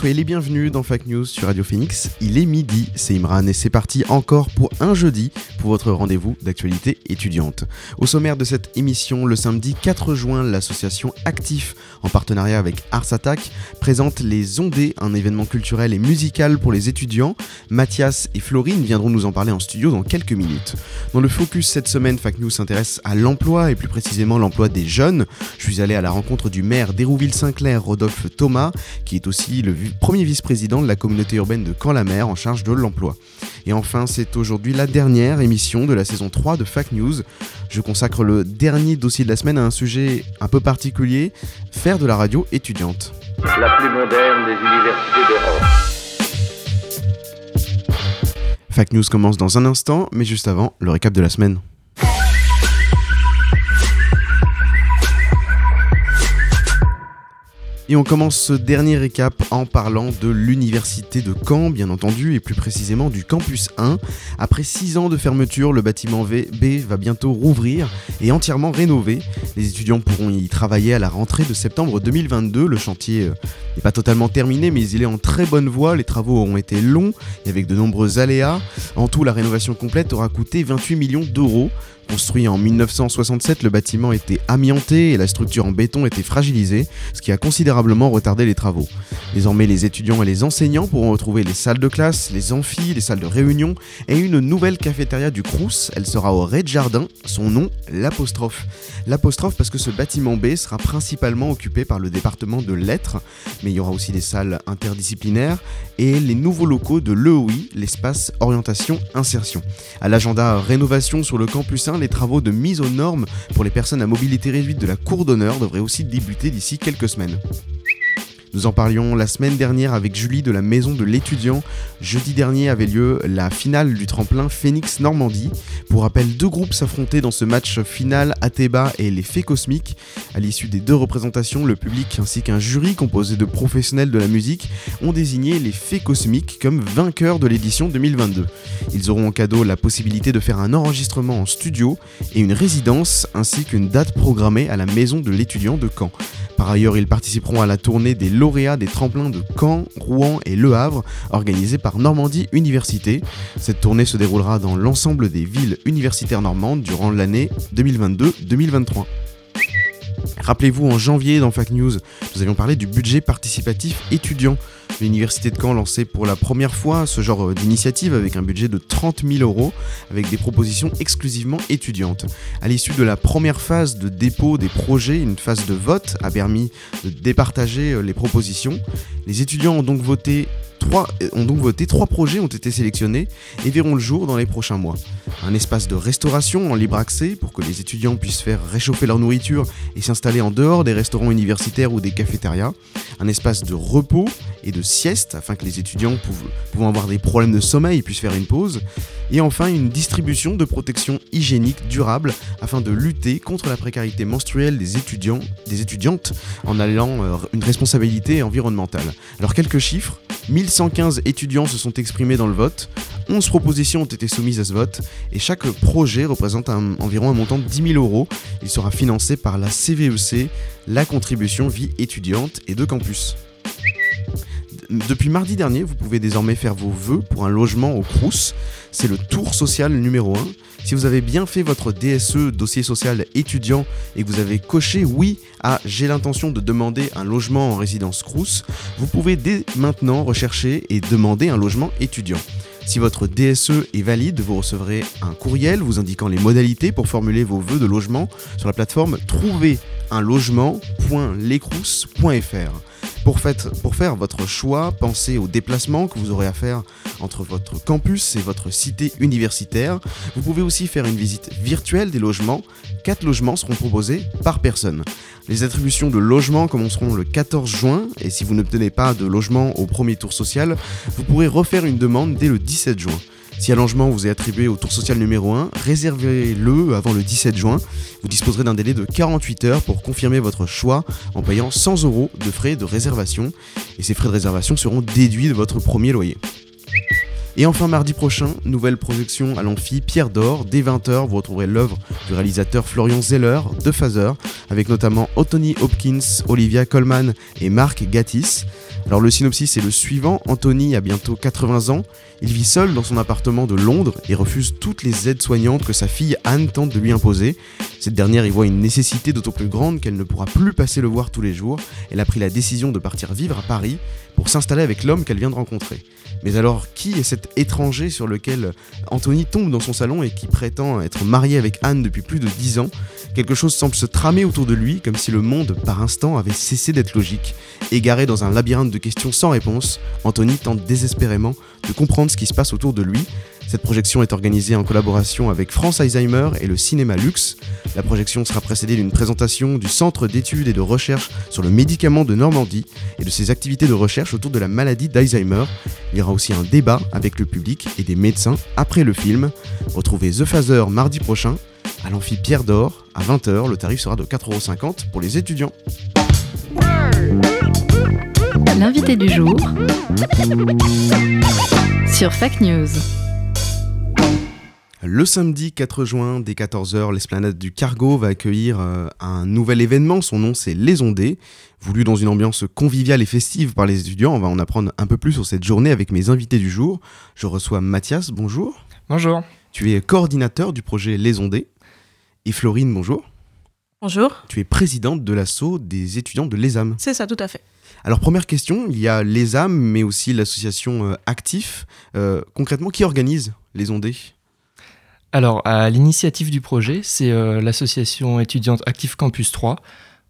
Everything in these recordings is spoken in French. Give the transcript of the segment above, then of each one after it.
Soyez les bienvenus dans Fact News sur Radio Phoenix. Il est midi, c'est Imran et c'est parti encore pour un jeudi pour votre rendez-vous d'actualité étudiante. Au sommaire de cette émission, le samedi 4 juin, l'association Actif, en partenariat avec Ars Attack, présente les Ondées, un événement culturel et musical pour les étudiants. Mathias et Florine viendront nous en parler en studio dans quelques minutes. Dans le focus cette semaine, Fact News s'intéresse à l'emploi et plus précisément l'emploi des jeunes. Je suis allé à la rencontre du maire d'Hérouville-Saint-Clair, Rodolphe Thomas, qui est aussi le premier vice-président de la communauté urbaine de Caen-la-Mer en charge de l'emploi. Et enfin, c'est aujourd'hui la dernière émission de la saison 3 de Fact News. Je consacre le dernier dossier de la semaine à un sujet un peu particulier, faire de la radio étudiante. la plus moderne des universités d'Europe. Fact News commence dans un instant, mais juste avant, le récap de la semaine. Et on commence ce dernier récap en parlant de l'université de Caen, bien entendu, et plus précisément du campus 1. Après 6 ans de fermeture, le bâtiment B va bientôt rouvrir et entièrement rénové. Les étudiants pourront y travailler à la rentrée de septembre 2022. Le chantier euh, n'est pas totalement terminé, mais il est en très bonne voie. Les travaux auront été longs et avec de nombreux aléas. En tout, la rénovation complète aura coûté 28 millions d'euros. Construit en 1967, le bâtiment était amianté et la structure en béton était fragilisée, ce qui a considérablement retardé les travaux. Désormais, les étudiants et les enseignants pourront retrouver les salles de classe, les amphis, les salles de réunion et une nouvelle cafétéria du Crous. Elle sera au rez-de-jardin, son nom, l'apostrophe. L'apostrophe parce que ce bâtiment B sera principalement occupé par le département de lettres, mais il y aura aussi des salles interdisciplinaires et les nouveaux locaux de l'EOI, l'espace orientation insertion. À l'agenda rénovation sur le campus 1, les travaux de mise aux normes pour les personnes à mobilité réduite de la cour d'honneur devraient aussi débuter d'ici quelques semaines. Nous en parlions la semaine dernière avec Julie de la maison de l'étudiant. Jeudi dernier avait lieu la finale du tremplin Phoenix Normandie. Pour rappel, deux groupes s'affrontaient dans ce match final, Athéba et les Fées Cosmiques. À l'issue des deux représentations, le public ainsi qu'un jury composé de professionnels de la musique ont désigné les Fées Cosmiques comme vainqueurs de l'édition 2022. Ils auront en cadeau la possibilité de faire un enregistrement en studio et une résidence ainsi qu'une date programmée à la maison de l'étudiant de Caen. Par ailleurs, ils participeront à la tournée des lauréats des tremplins de Caen, Rouen et Le Havre, organisée par Normandie Université. Cette tournée se déroulera dans l'ensemble des villes universitaires normandes durant l'année 2022-2023. Rappelez-vous, en janvier, dans Fact News, nous avions parlé du budget participatif étudiant. L'université de Caen lançait pour la première fois ce genre d'initiative avec un budget de 30 000 euros, avec des propositions exclusivement étudiantes. À l'issue de la première phase de dépôt des projets, une phase de vote a permis de départager euh, les propositions. Les étudiants ont donc voté Trois, ont donc voté, trois projets ont été sélectionnés et verront le jour dans les prochains mois. Un espace de restauration en libre accès pour que les étudiants puissent faire réchauffer leur nourriture et s'installer en dehors des restaurants universitaires ou des cafétérias. Un espace de repos et de sieste afin que les étudiants pouvant avoir des problèmes de sommeil puissent faire une pause. Et enfin une distribution de protection hygiénique durable afin de lutter contre la précarité menstruelle des des étudiantes en allant euh, une responsabilité environnementale. Alors quelques chiffres. 1115 étudiants se sont exprimés dans le vote, 11 propositions ont été soumises à ce vote, et chaque projet représente environ un montant de 10 000 euros. Il sera financé par la CVEC, la contribution vie étudiante et de campus. Depuis mardi dernier, vous pouvez désormais faire vos vœux pour un logement au Crous. C'est le tour social numéro 1. Si vous avez bien fait votre DSE, dossier social étudiant, et que vous avez coché oui à j'ai l'intention de demander un logement en résidence Crous, vous pouvez dès maintenant rechercher et demander un logement étudiant. Si votre DSE est valide, vous recevrez un courriel vous indiquant les modalités pour formuler vos vœux de logement sur la plateforme trouverunlogement.lecrous.fr. Pour, faire votre choix, pensez aux déplacements que vous aurez à faire entre votre campus et votre cité universitaire. Vous pouvez aussi faire une visite virtuelle des logements. Quatre logements seront proposés par personne. Les attributions de logement commenceront le 14 juin et si vous n'obtenez pas de logement au premier tour social, vous pourrez refaire une demande dès le 17 juin. Si un logement vous est attribué au tour social numéro 1, réservez-le avant le 17 juin. Vous disposerez d'un délai de 48 heures pour confirmer votre choix en payant 100 euros de frais de réservation. Et ces frais de réservation seront déduits de votre premier loyer. Et enfin, mardi prochain, nouvelle projection à l'amphi Pierre d'Or. Dès 20h, vous retrouverez l'œuvre du réalisateur Florian Zeller de Phaser, avec notamment Anthony Hopkins, Olivia Colman et Marc Gattis. Alors le synopsis est le suivant, Anthony a bientôt 80 ans, il vit seul dans son appartement de Londres et refuse toutes les aides soignantes que sa fille Anne tente de lui imposer. Cette dernière y voit une nécessité d'autant plus grande qu'elle ne pourra plus passer le voir tous les jours. Elle a pris la décision de partir vivre à Paris pour s'installer avec l'homme qu'elle vient de rencontrer. Mais alors, qui est cet étranger sur lequel Anthony tombe dans son salon et qui prétend être marié avec Anne depuis plus de 10 ans? Quelque chose semble se tramer autour de lui, comme si le monde, par instant, avait cessé d'être logique. Égaré dans un labyrinthe de questions sans réponse, Anthony tente désespérément de comprendre ce qui se passe autour de lui. Cette projection est organisée en collaboration avec France Alzheimer et le Cinéma Luxe. La projection sera précédée d'une présentation du Centre d'études et de recherche sur le médicament de Normandie et de ses activités de recherche autour de la maladie d'Alzheimer. Il y aura aussi un débat avec le public et des médecins après le film. Retrouvez The Phaser mardi prochain à l'amphi Pierre d'Or à 20h. Le tarif sera de 4,50€ pour les étudiants. L'invité du jour sur Fake News. Le samedi 4 juin, dès 14h, l'esplanade du Cargo va accueillir euh, un nouvel événement. Son nom, c'est Les Ondées. Voulu dans une ambiance conviviale et festive par les étudiants, on va en apprendre un peu plus sur cette journée avec mes invités du jour. Je reçois Mathias, bonjour. Bonjour. Tu es coordinateur du projet Les Ondées. Et Florine, bonjour. Bonjour. Tu es présidente de l'assaut des étudiants de l'ESAM. C'est ça, tout à fait. Alors première question, il y a l'ESAM, mais aussi l'association euh, Actif. Euh, concrètement, qui organise les ondées? Alors, à l'initiative du projet, c'est euh, l'association étudiante Actif Campus 3.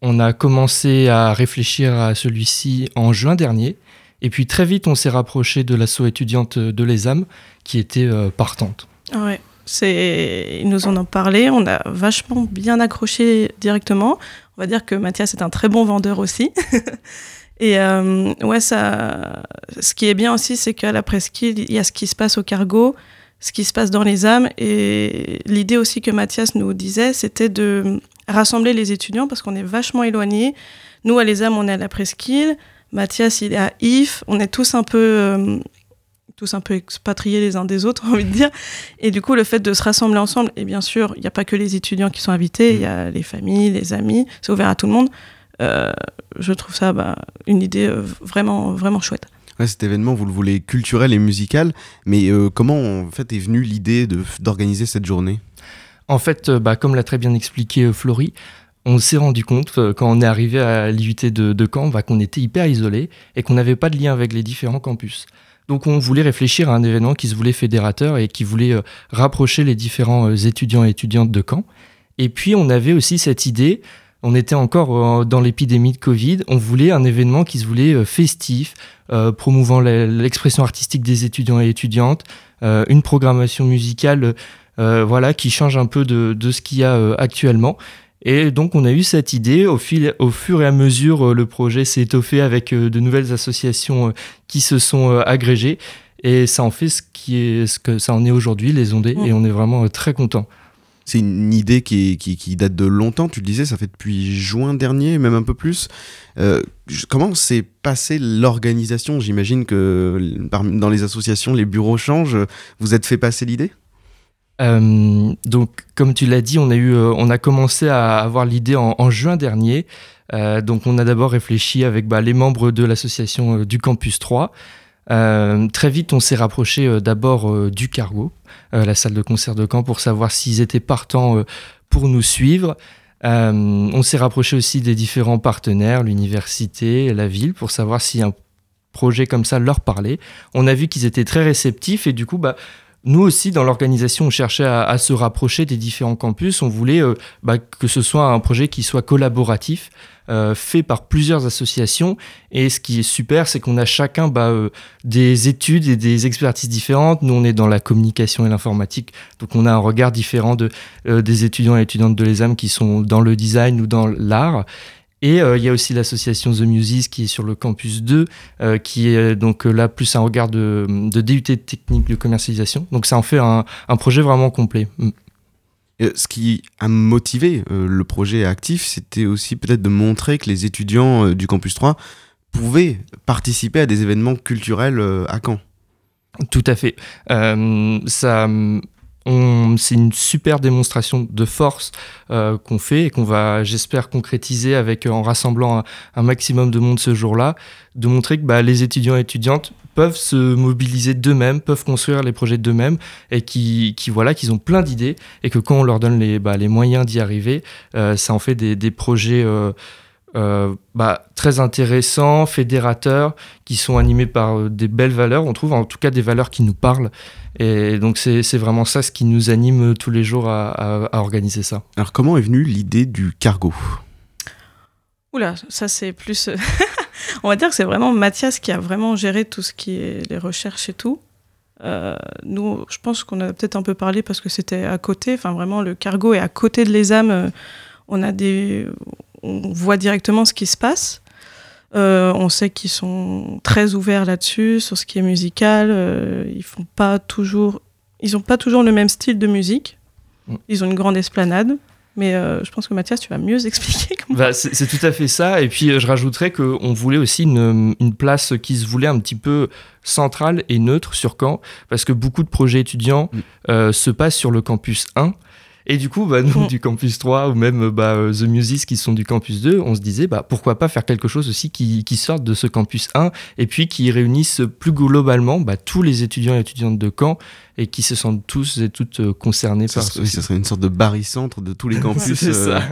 On a commencé à réfléchir à celui-ci en juin dernier. Et puis très vite, on s'est rapproché de l'asso étudiante de l'ESAM, qui était partante. Ouais. Ils nous en ont parlé, on a vachement bien accroché directement. On va dire que Mathias est un très bon vendeur aussi. Et euh, ouais, ça, ce qui est bien aussi, c'est qu'à la presqu'île, il y a ce qui se passe au cargo, ce qui se passe dans les âmes. Et l'idée aussi que Mathias nous disait, c'était de rassembler les étudiants parce qu'on est vachement éloignés. Nous, à les âmes, on est à la presqu'île. Mathias, il est à IF. On est tous un peu euh, tous un peu expatriés les uns des autres, envie de dire. Et du coup, le fait de se rassembler ensemble, et bien sûr, il n'y a pas que les étudiants qui sont invités, il y a les familles, les amis, c'est ouvert à tout le monde. Euh, je trouve ça bah, une idée euh, vraiment, vraiment chouette. cet événement, vous le voulez culturel et musical, mais euh, comment en fait est venue l'idée d'organiser cette journée? En fait, bah, comme l'a très bien expliqué Florie, on s'est rendu compte quand on est arrivé à l'IUT de, de Caen bah, qu'on était hyper isolé et qu'on n'avait pas de lien avec les différents campus. Donc on voulait réfléchir à un événement qui se voulait fédérateur et qui voulait euh, rapprocher les différents euh, étudiants et étudiantes de Caen. Et puis on avait aussi cette idée, on était encore euh, dans l'épidémie de Covid, on voulait un événement qui se voulait festif, promouvant l'expression artistique des étudiants et étudiantes, une programmation musicale voilà, qui change un peu de, de ce qu'il y a actuellement. Et donc on a eu cette idée, au, fil, au fur et à mesure, euh, le projet s'est étoffé avec euh, de nouvelles associations euh, qui se sont agrégées, et ça en fait ce, qui est, ce que ça en est aujourd'hui, les ondées, et on est vraiment très content. C'est une idée qui, qui, date de longtemps, tu le disais, ça fait depuis juin dernier, même un peu plus. comment s'est passée l'organisation? J'imagine que dans les associations, les bureaux changent. Vous êtes fait passer l'idée? Euh, donc, comme tu l'as dit, on a, eu, euh, commencé à avoir l'idée en, juin dernier. Euh, donc, on a d'abord réfléchi avec bah, les membres de l'association du Campus 3. très vite, on s'est rapproché d'abord du Cargo, la salle de concert de Caen, pour savoir s'ils étaient partants pour nous suivre. on s'est rapproché aussi des différents partenaires, l'université, la ville, pour savoir si un projet comme ça leur parlait. On a vu qu'ils étaient très réceptifs et du coup, bah, nous aussi, dans l'organisation, on cherchait à, se rapprocher des différents campus. On voulait euh, bah, que ce soit un projet qui soit collaboratif, euh, fait par plusieurs associations. Et ce qui est super, c'est qu'on a chacun bah, euh, des études et des expertises différentes. Nous, on est dans la communication et l'informatique, donc on a un regard différent de, des étudiants et étudiantes de l'ESAM qui sont dans le design ou dans l'art. Et euh, il y a aussi l'association The Muses qui est sur le campus 2, euh, qui est euh, donc là plus un regard de, de DUT de technique de commercialisation. Donc ça en fait un, un projet vraiment complet. Mm. Ce qui a motivé euh, le projet actif, c'était aussi peut-être de montrer que les étudiants du campus 3 pouvaient participer à des événements culturels à Caen. Tout à fait. Euh, ça, c'est une super démonstration de force euh, qu'on fait et qu'on va, j'espère, concrétiser avec en rassemblant un, un maximum de monde ce jour-là, de montrer que bah, les étudiants et étudiantes peuvent se mobiliser d'eux-mêmes, peuvent construire les projets d'eux-mêmes et qui, qui voilà, qu'ils ont plein d'idées et que quand on leur donne les, bah, les moyens d'y arriver, euh, ça en fait des, des projets euh, euh, bah, très intéressants, fédérateurs, qui sont animés par euh, des belles valeurs, on trouve en tout cas des valeurs qui nous parlent. Et donc c'est vraiment ça ce qui nous anime tous les jours à, à- à organiser ça. Alors comment est venue l'idée du cargo? Oula, ça c'est plus. euh, On va dire que c'est vraiment Mathias qui a vraiment géré tout ce qui est les recherches et tout. Euh, nous, je pense qu'on a peut-être un peu parlé parce que c'était à côté. Enfin, vraiment, le cargo est à côté de l'ESAM. Euh, On a des, on voit directement ce qui se passe. Euh, on sait qu'ils sont très ouverts là-dessus sur ce qui est musical. Euh, ils font pas toujours, ils ont pas toujours le même style de musique. Mm. Ils ont une grande esplanade. Mais euh, je pense que Mathias, tu vas mieux expliquer comment. Bah, c'est c'est tout à fait ça. Et puis je rajouterais qu'on voulait aussi une, une place qui se voulait un petit peu centrale et neutre sur Caen, parce que beaucoup de projets étudiants Mm. euh, se passent sur le campus 1. Et du coup, bah, nous, Mm. du campus 3 ou même bah, The Muses qui sont du campus 2, on se disait bah, pourquoi pas faire quelque chose aussi qui, qui sorte de ce campus 1 et puis qui réunisse plus globalement bah, tous les étudiants et étudiantes de Caen et qui se sentent tous et toutes euh, concernés ça, par serait- ceci. ça serait une sorte de barycentre de tous les campus. C'est euh, ça.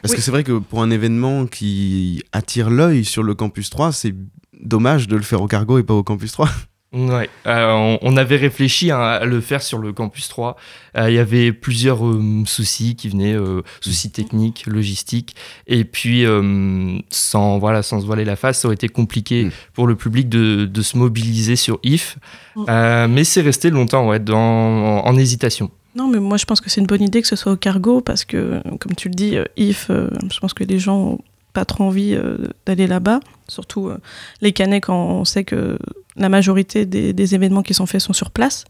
Parce Oui. que c'est vrai que pour un événement qui attire l'œil sur le campus 3, c'est dommage de le faire au cargo et pas au campus 3. Ouais, euh, on, on avait réfléchi hein, à le faire sur le campus 3. Euh, Il y avait plusieurs euh, soucis qui venaient, euh, soucis techniques, logistiques, et puis euh, sans voilà, sans se voiler la face, ça aurait été compliqué Mm. pour le public de, de se mobiliser sur IF. Mm. Euh, mais c'est resté longtemps ouais, dans, en, en hésitation. Non, mais moi je pense que c'est une bonne idée que ce soit au cargo parce que, comme tu le dis, IF, euh, je pense que les gens ont pas trop envie euh, d'aller là-bas. Surtout euh, les Canets quand on sait que la majorité des, événements qui sont faits sont sur place.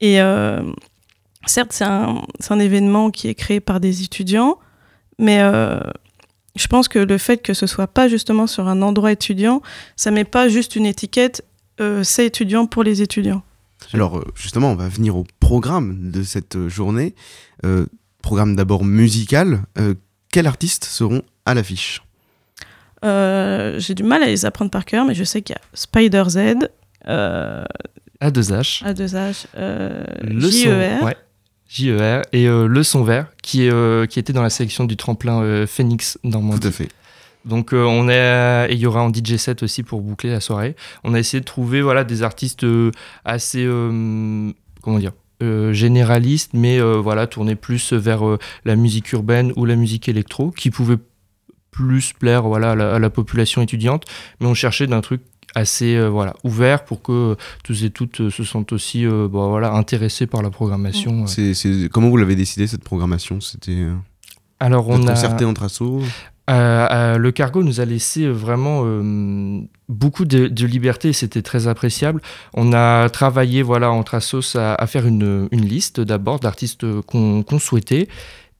Et euh, certes, c'est un, événement qui est créé par des étudiants, mais je pense que le fait que ce soit pas justement sur un endroit étudiant, ça met pas juste une étiquette, c'est étudiant pour les étudiants. Alors justement, on va venir au programme de cette journée. Programme d'abord musical. Quels artistes seront à l'affiche? Euh, j'ai du mal à les apprendre par cœur, mais je sais qu'il y a Spider Z, euh, A2H, A2H, euh, le JER. son, ouais, JER et euh, le son vert qui, est, euh, qui était dans la sélection du tremplin euh, Phoenix Normandie. Tout à fait. Donc euh, on est et il y aura en DJ set aussi pour boucler la soirée. On a essayé de trouver voilà des artistes euh, assez euh, comment dire euh, généralistes, mais euh, voilà tournés plus vers euh, la musique urbaine ou la musique électro, qui pouvaient plus plaire voilà à la, à la population étudiante. Mais on cherchait d'un truc assez euh, voilà ouvert pour que tous et toutes euh, se sentent aussi euh, bon, voilà intéressés par la programmation. C'est, c'est- Comment vous l'avez décidé cette programmation? C'était Alors on a concerté entre assos? Le cargo nous a laissé vraiment beaucoup de, de liberté c'était très appréciable. On a travaillé voilà, entre Assos à, à faire une, une liste d'abord d'artistes qu'on qu'on souhaitait.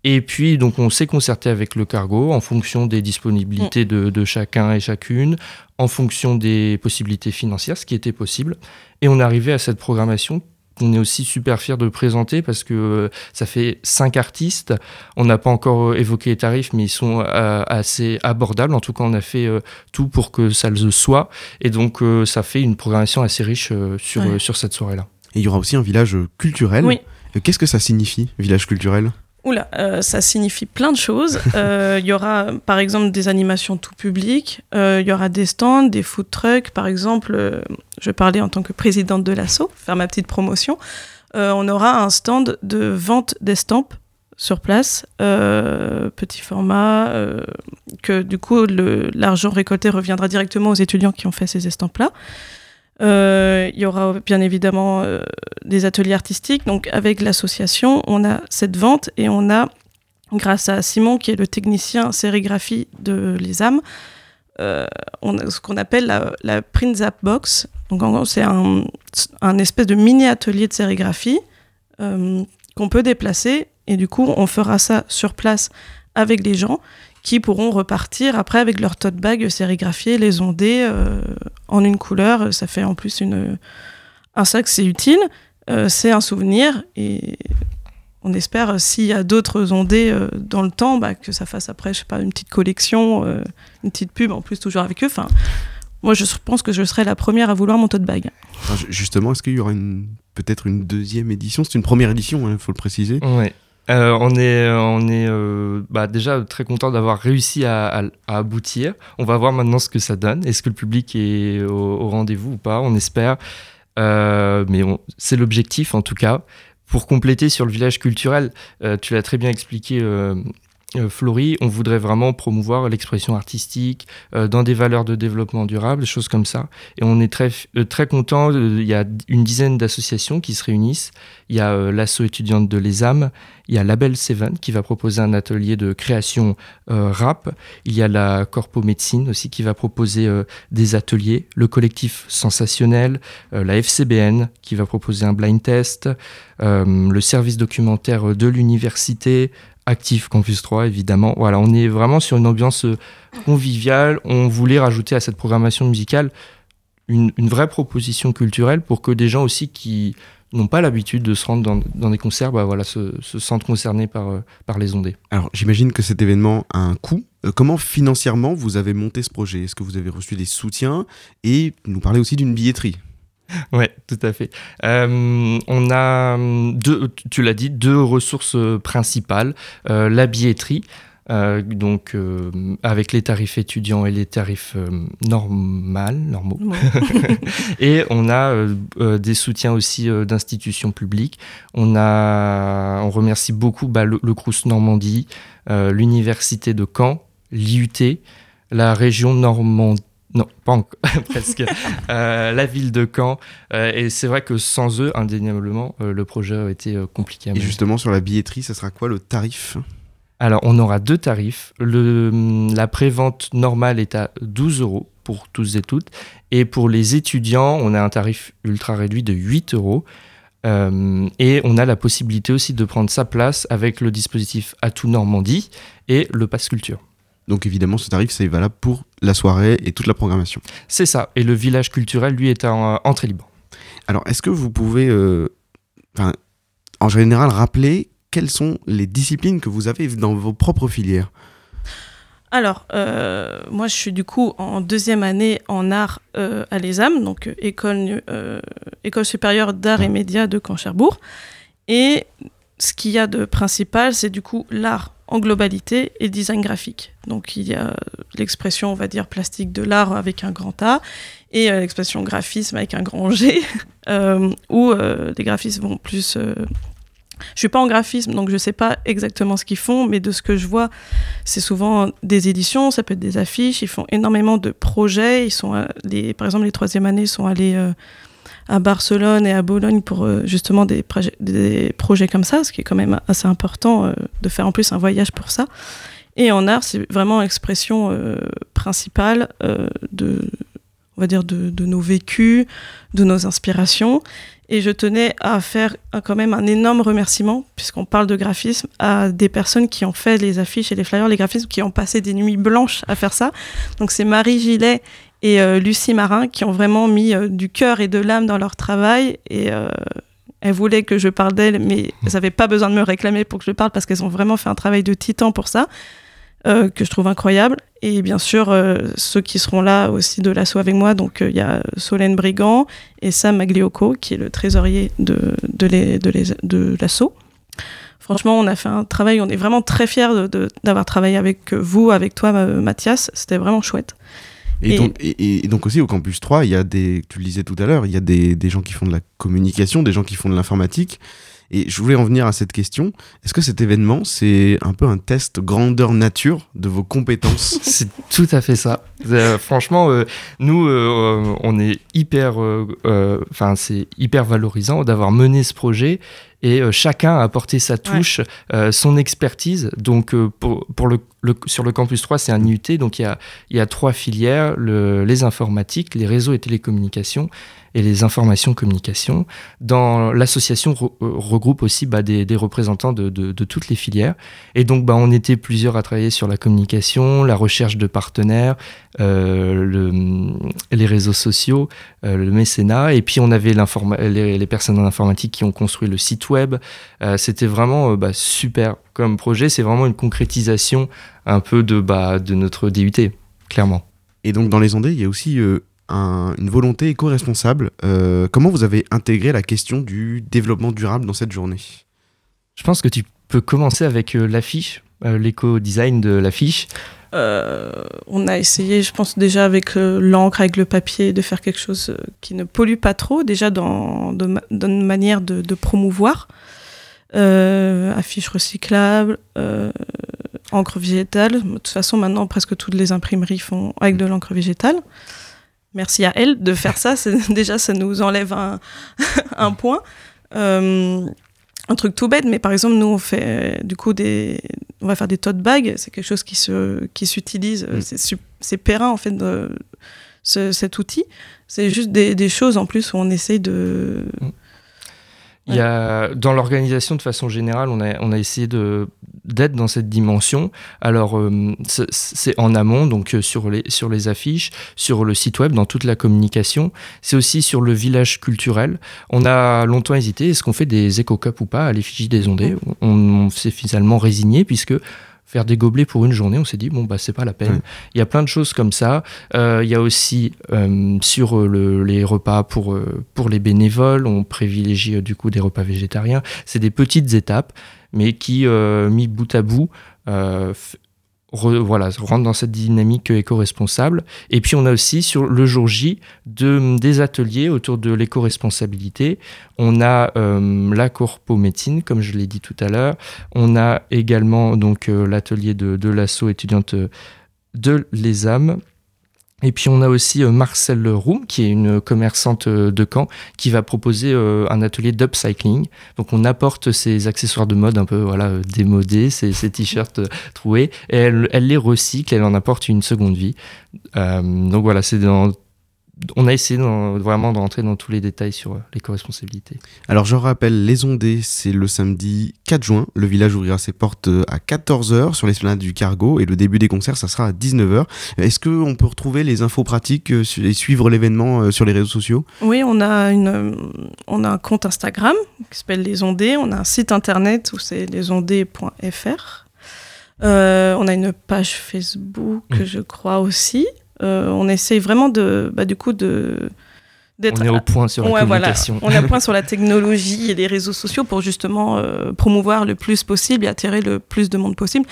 Et puis, donc, on s'est concerté avec le cargo en fonction des disponibilités de, de chacun et chacune, en fonction des possibilités financières, ce qui était possible. Et on est arrivé à cette programmation qu'on est aussi super fier de présenter parce que euh, ça fait cinq artistes. On n'a pas encore euh, évoqué les tarifs, mais ils sont euh, assez abordables. En tout cas, on a fait euh, tout pour que ça le soit. Et donc, euh, ça fait une programmation assez riche euh, sur, Ouais. euh, sur cette soirée-là. Et il y aura aussi un village culturel. Oui. Qu'est-ce que ça signifie, village culturel? Oula, euh, ça signifie plein de choses. Euh, Il y aura, par exemple, des animations tout public. Euh, Il y aura des stands, des food trucks. Par exemple, euh, je parlais en tant que présidente de l'ASSO, faire ma petite promotion. euh, on aura un stand de vente d'estampes sur place, euh, petit format, euh, que du coup l'argent récolté reviendra directement aux étudiants qui ont fait ces estampes-là. Euh, Il y aura bien évidemment euh, des ateliers artistiques. Donc avec l'association, on a cette vente et on a, grâce à Simon qui est le technicien sérigraphie de Les âmes, euh, ce qu'on appelle la, la print zap box. Donc en gros, c'est un, espèce de mini atelier de sérigraphie qu'on peut déplacer et du coup on fera ça sur place avec les gens qui pourront repartir après avec leur tote bag sérigraphié, les ondés euh, en une couleur. Ça fait en plus une, un sac, c'est utile, euh, c'est un souvenir et on espère euh, s'il y a d'autres ondés euh, dans le temps, bah, que ça fasse après, je sais pas, une petite collection, euh, une petite pub en plus toujours avec eux. Enfin, moi je pense que je serai la première à vouloir mon tote bag. Justement, est-ce qu'il y aura une peut-être une deuxième édition? C'est une première édition, il faut le préciser. Ouais. Euh, on est, on est euh, bah, déjà très content d'avoir réussi à, aboutir. On va voir maintenant ce que ça donne. Est-ce que le public est au, rendez-vous ou pas? On espère. Euh, mais c'est l'objectif en tout cas. Pour compléter sur le village culturel, tu l'as très bien expliqué, Florie, on voudrait vraiment promouvoir l'expression artistique euh, dans des valeurs de développement durable, des choses comme ça. Et on est très, euh, très content. Il y a une dizaine d'associations qui se réunissent. Il y a euh, l'asso étudiante de Les âmes, il y a Label Seven qui va proposer un atelier de création euh, rap. Il y a la Corpo Médecine aussi qui va proposer euh, des ateliers. Le collectif Sensationnel, euh, la FCBN qui va proposer un blind test. euh, le service documentaire de l'université. Actif Campus 3, évidemment. Voilà, on est vraiment sur une ambiance euh, conviviale. On voulait rajouter à cette programmation musicale une, une vraie proposition culturelle pour que des gens aussi qui n'ont pas l'habitude de se rendre dans, des concerts, bah voilà, se, se sentent concernés par, euh, par les ondées. Alors, j'imagine que cet événement a un coût. Euh, comment financièrement vous avez monté ce projet? Est-ce que vous avez reçu des soutiens? Et nous parlez aussi d'une billetterie. Ouais, tout à fait. Euh, on a hum, deux, tu l'as dit, deux ressources euh, principales. Euh, la billetterie, euh, donc euh, avec les tarifs étudiants et les tarifs euh, normaux. Et on a euh, euh, des soutiens aussi euh, d'institutions publiques. On, a, on remercie beaucoup bah, le, le Crous Normandie, euh, l'Université de Caen, l'IUT, la région Normandie. Non, pas encore, presque. Euh, la ville de Caen. Euh, et c'est vrai que sans eux, indéniablement, euh, le projet a été compliqué à Et justement, sur la billetterie, ça sera quoi le tarif? Alors, on aura deux tarifs. Le, la prévente normale est à 12 euros pour tous et toutes. Et pour les étudiants, on a un tarif ultra réduit de 8 euros. Euh, et on a la possibilité aussi de prendre sa place avec le dispositif Atout Normandie et le Pass Culture. Donc évidemment, ce tarif, c'est valable pour la soirée et toute la programmation. C'est ça. Et le village culturel, lui, est en euh, entrée libre. Alors, est-ce que vous pouvez, euh, en général, rappeler quelles sont les disciplines que vous avez dans vos propres filières? Alors, euh, moi, je suis du coup en deuxième année en art euh, à l'ESAM, donc euh, école, euh, école supérieure d'art et médias de Caen-Cherbourg. Et ce qu'il y a de principal, c'est du coup l'art en globalité et le design graphique. Donc, il y a l'expression, on va dire, plastique de l'art avec un grand A et euh, l'expression graphisme avec un grand G, euh, où euh, les graphistes vont plus. euh, je suis pas en graphisme, donc je sais pas exactement ce qu'ils font, mais de ce que je vois, c'est souvent des éditions, ça peut être des affiches. Ils font énormément de projets. Ils sont, euh, par exemple, les troisième années sont allés euh, à Barcelone et à Bologne pour euh, justement des, proje- des projets comme ça, ce qui est quand même assez important euh, de faire en plus un voyage pour ça. Et en art, c'est vraiment l'expression euh, principale de, on va dire, de, de nos vécus, de nos inspirations. Et je tenais à faire quand même un énorme remerciement, puisqu'on parle de graphisme, à des personnes qui ont fait les affiches et les flyers, les graphismes, qui ont passé des nuits blanches à faire ça. Donc c'est Marie Gillet et euh, Lucie Marin qui ont vraiment mis euh, du cœur et de l'âme dans leur travail. Et euh, elles voulaient que je parle d'elles, mais elles n'avaient pas besoin de me réclamer pour que je parle, parce qu'elles ont vraiment fait un travail de titan pour ça, que je trouve incroyable. Et bien sûr, ceux qui seront là aussi de l'assaut avec moi, donc il y a Solène Brigand et Sam Magliocco, qui est le trésorier de, de, les- de, les- de l'assaut. Franchement, on a fait un travail, on est vraiment très fiers de- d'avoir travaillé avec vous, avec toi, Mathias. C'était vraiment chouette. Et, Et- donc, et- et donc aussi au campus 3, il y a des, tu le disais tout à l'heure, il y a des, des gens qui font de la communication, des gens qui font de l'informatique. Et je voulais en venir à cette question. Est-ce que cet événement, c'est un peu un test grandeur nature de vos compétences C'est tout à fait ça. Euh, franchement, euh, nous, euh, on est hyper, enfin, c'est hyper valorisant d'avoir mené ce projet et euh, chacun a apporté sa touche, euh, son expertise. Donc, euh, pour, pour le, le- sur le campus 3, c'est un IUT, donc il y a, il y a trois filières le- les informatiques, les réseaux et télécommunications et les informations communications. Dans l'association euh, regroupe aussi bah, des, représentants de, toutes les filières. Et donc, bah, on était plusieurs à travailler sur la communication, la recherche de partenaires, euh, le- les réseaux sociaux, euh, le mécénat. Et puis, on avait les, personnes en informatique qui ont construit le site web. C'était vraiment bah, super comme projet. C'est vraiment une concrétisation un peu de, notre DUT, clairement. Et donc dans les Andés, il y a aussi un- une volonté éco-responsable. Euh, comment vous avez intégré la question du développement durable dans cette journée? Je pense que tu peux commencer avec euh, l'affiche, euh, l'éco-design de l'affiche. Euh, on a essayé, je pense déjà avec euh, l'encre, avec le papier, de faire quelque chose euh, qui ne pollue pas trop, déjà dans, de ma- dans une manière de, de promouvoir. Euh, affiches recyclables, euh, encre végétale. De toute façon, maintenant, presque toutes les imprimeries font avec de l'encre végétale. Merci à elle de faire ça. C'est- Déjà, ça nous enlève un, un point. Euh, un truc tout bête, mais par exemple, nous, on fait euh, du coup des. On va faire des tote bags. C'est quelque chose qui se qui s'utilise. Mm. C'est périn, en fait, de, ce- cet outil. C'est juste des, des choses en plus où on essaye de. Il y a, dans l'organisation, de façon générale, on a, on a essayé de, d'être dans cette dimension. Alors, euh, c'est, en amont, donc euh, sur les, sur les affiches, sur le site web, dans toute la communication. C'est aussi sur le village culturel. On a longtemps hésité, est-ce qu'on fait des éco-cups ou pas à l'effigie des ondées on, on s'est finalement résigné, puisque faire des gobelets pour une journée, on s'est dit, bon, bah, c'est pas la peine. Il y a plein de choses comme ça. Euh, il y a aussi euh, sur le- les repas pour, euh, pour les bénévoles, on privilégie du coup des repas végétariens. C'est des petites étapes, mais qui, euh, mis bout à bout, euh, voilà, rentrent dans cette dynamique éco-responsable. Et puis on a aussi sur le jour J de, des ateliers autour de l'éco-responsabilité. On a euh, la corpo-médecine, comme je l'ai dit tout à l'heure. On a également donc euh, l'atelier de, de l'asso étudiante de Les âmes. Et puis on a aussi euh, Marcel Roum, qui est une commerçante euh, de Caen, qui va proposer euh, un atelier d'upcycling. Donc on apporte ses accessoires de mode un peu voilà démodés, ses, t-shirts troués, et elle, les recycle, elle en apporte une seconde vie. Donc voilà, c'est dans on a essayé vraiment de rentrer dans tous les détails sur euh, l'éco-responsabilité. Alors je rappelle, les Ondées, c'est le samedi 4 juin. Le village ouvrira ses portes euh, à 14h sur l'esplanade du Cargo et le début des concerts, ça sera à 19h. Est-ce qu'on peut retrouver les infos pratiques euh, et suivre l'événement sur les réseaux sociaux? Oui, on a, une, on a un compte Instagram qui s'appelle Les Ondées. On a un site internet où c'est lesondées.fr. Euh, on a une page Facebook, je crois aussi. Euh, on essaye vraiment de, bah, du coup, de. On est au point sur la Ouais, voilà. communication. On a point sur la technologie et les réseaux sociaux pour justement euh, promouvoir le plus possible et attirer le plus de monde possible.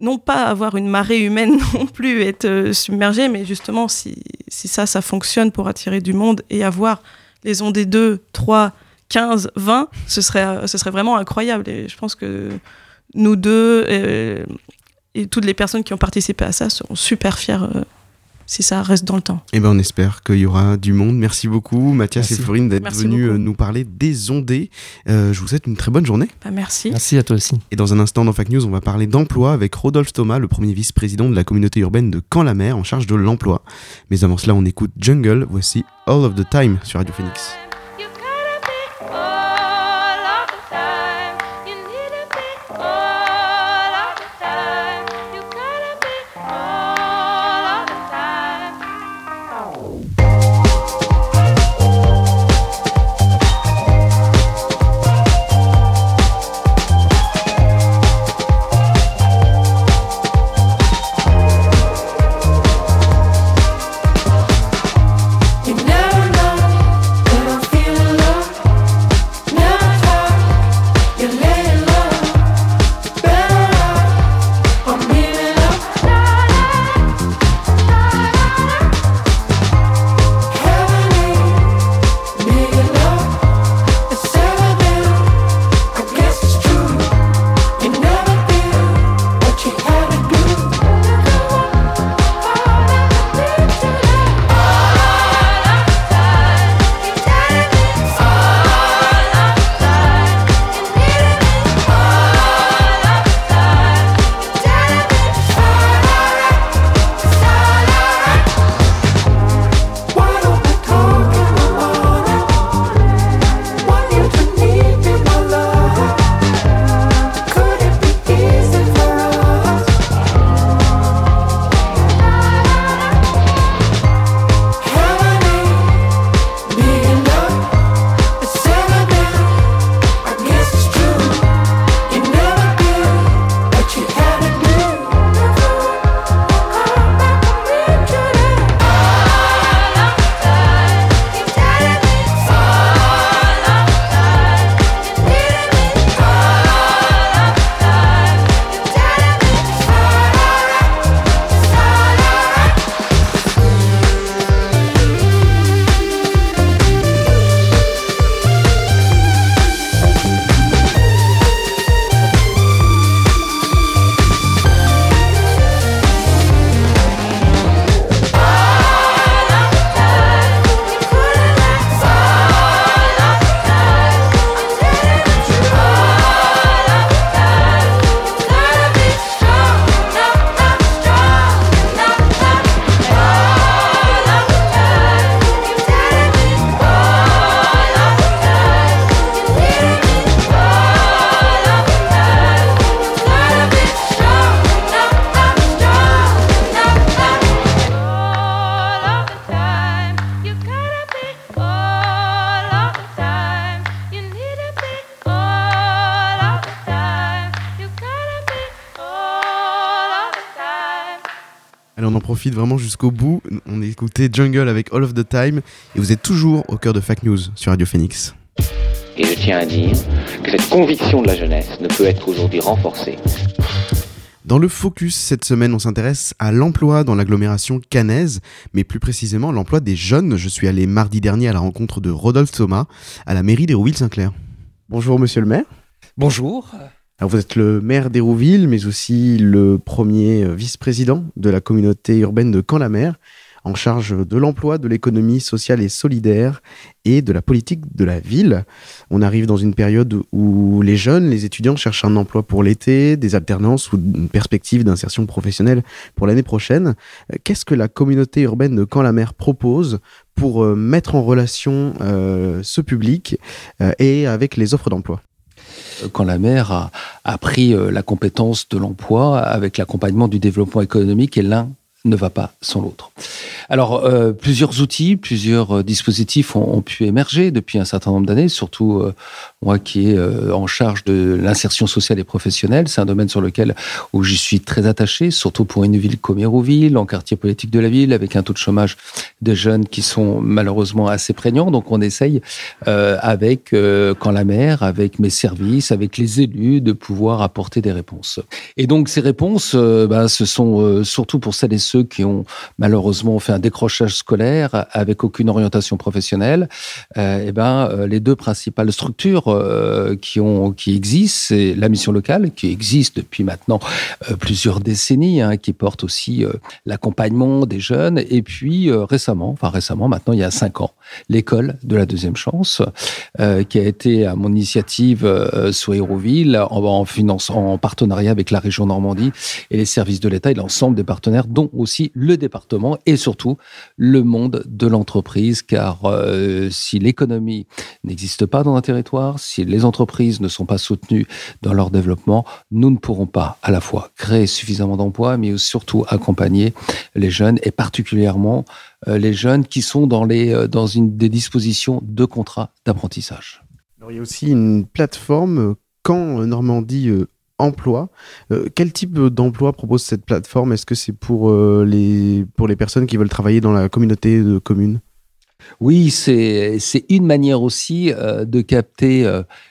Non pas avoir une marée humaine non plus, être euh, submergé, mais justement, si, si ça, ça fonctionne pour attirer du monde et avoir les ondes des 2, 3, 15, 20, ce serait, ce serait vraiment incroyable. Et je pense que nous deux et toutes les personnes qui ont participé à ça seront super fiers euh, si ça reste dans le temps. Eh ben on espère qu'il y aura du monde. Merci beaucoup Mathias Merci. et Florine d'être venus beaucoup. euh, nous parler des Ondées. Euh, je vous souhaite une très bonne journée. Bah, merci. Merci à toi aussi. Et dans un instant dans Fact News, on va parler d'emploi avec Rodolphe Thomas, le premier vice-président de la communauté urbaine de Caen-la-Mer en charge de l'emploi. Mais avant cela, on écoute Jungle. Voici All of the Time sur Radio Phoenix. Jusqu'au bout. On écoutait Jungle avec All of the Time et vous êtes toujours au cœur de Fact News sur Radio Phoenix. Et je tiens à dire que cette conviction de la jeunesse ne peut être aujourd'hui renforcée Dans le focus cette semaine, on s'intéresse à l'emploi dans l'agglomération cannaise, mais plus précisément l'emploi des jeunes. Je suis allé mardi dernier à la rencontre de Rodolphe Thomas à la mairie d'Hérouville-Saint-Clair. Bonjour monsieur le maire. Bonjour. Vous êtes le maire d'Hérouville, mais aussi le premier euh, vice-président de la communauté urbaine de Caen-la-Mer, en charge de l'emploi, de l'économie sociale et solidaire et de la politique de la ville. On arrive dans une période où les jeunes, les étudiants cherchent un emploi pour l'été, des alternances ou une perspective d'insertion professionnelle pour l'année prochaine. Euh, Qu'est-ce que la communauté urbaine de Caen-la-Mer propose pour euh, mettre en relation ce public et avec les offres d'emploi? Quand la maire a, a pris euh, la compétence de l'emploi avec l'accompagnement du développement économique et l'un ne va pas sans l'autre. Alors, euh, plusieurs outils, plusieurs euh, dispositifs ont, pu émerger depuis un certain nombre d'années, surtout euh, moi qui est en charge de l'insertion sociale et professionnelle. C'est un domaine sur lequel où j'y suis très attaché, surtout pour une ville comme Hérouville, en quartier politique de la ville, avec un taux de chômage de jeunes qui sont malheureusement assez prégnants. Donc, on essaye avec quand la maire, avec mes services, avec les élus, de pouvoir apporter des réponses. Et donc, ces réponses, ben, ce sont surtout pour celles et ceux qui ont malheureusement fait un décrochage scolaire avec aucune orientation professionnelle. Euh, et ben, euh, les deux principales structures euh, qui ont qui existent, c'est la mission locale qui existe depuis maintenant plusieurs décennies, hein, qui porte aussi l'accompagnement des jeunes, et puis récemment, enfin récemment, maintenant il y a cinq ans, l'école de la deuxième chance, qui a été à mon initiative sur Hérouville, en, en finance, en partenariat avec la région Normandie et les services de l'État et l'ensemble des partenaires, dont aussi le département et surtout le monde de l'entreprise, car euh, si l'économie n'existe pas dans un territoire, si les entreprises ne sont pas soutenues dans leur développement, nous ne pourrons pas à la fois créer suffisamment d'emplois, mais surtout accompagner les jeunes et particulièrement euh, les jeunes qui sont dans, les, euh, dans une, des dispositions de contrats d'apprentissage. Il y a aussi une plateforme Quand Normandie Emploi. Euh, quel type d'emploi propose cette plateforme? Est-ce que c'est pour, euh, les, pour les personnes qui veulent travailler dans la communauté de communes? Oui, c'est une manière aussi euh, de capter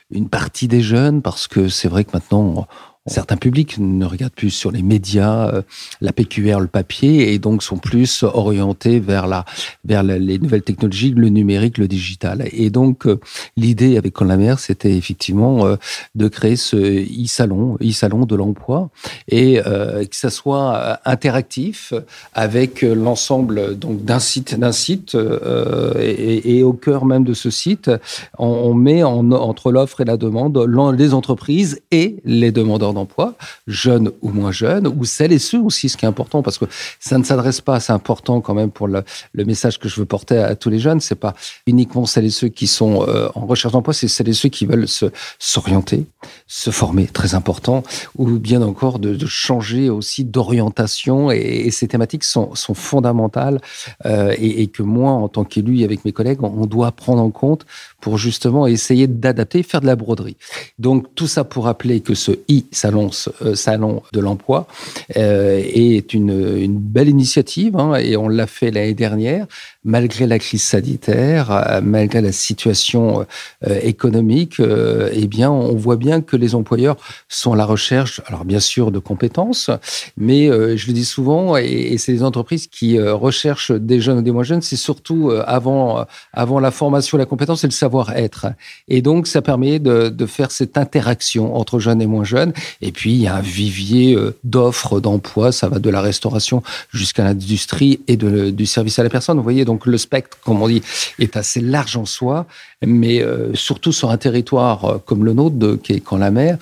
une partie des jeunes parce que c'est vrai que maintenant certains publics ne regardent plus sur les médias, euh, la PQR, le papier et donc sont plus orientés vers la vers les nouvelles technologies, le numérique, le digital. Et donc euh, l'idée avec Quand la mer, c'était effectivement euh, de créer ce e-salon, e-salon de l'emploi et que ça soit interactif avec l'ensemble donc d'un site d'un site et, et au cœur même de ce site on, on met en, entre l'offre et la demande les entreprises et les demandeurs d'emploi jeunes ou moins jeunes ou celles et ceux aussi ce qui est important parce que ça ne s'adresse pas c'est important quand même pour le, message que je veux porter à, tous les jeunes c'est pas uniquement celles et ceux qui sont euh, en recherche d'emploi c'est celles et ceux qui veulent se s'orienter se former très important ou bien encore de, changer aussi d'orientation et, ces thématiques sont, fondamentales euh, et, que moi, en tant qu'élu avec mes collègues, on, on doit prendre en compte pour justement essayer d'adapter, faire de la broderie. Donc tout ça pour rappeler que ce e-salon euh, salon de l'emploi euh, est une, belle initiative hein, et on l'a fait l'année dernière malgré la crise sanitaire, euh, malgré la situation économique, eh bien, on voit bien que les employeurs sont à la recherche, alors bien sûr, de compétences, mais je le dis souvent, et, c'est les entreprises qui recherchent des jeunes ou des moins jeunes, c'est surtout avant, avant la formation, la compétence et le savoir-être. Et donc, ça permet de faire cette interaction entre jeunes et moins jeunes. Et puis, il y a un vivier euh, d'offres d'emploi, ça va de la restauration jusqu'à l'industrie et de, du service à la personne. Vous voyez, donc le spectre, comme on dit, est assez large en soi, mais euh, surtout sur un territoire euh, comme le nôtre, de, qui est quand la mer,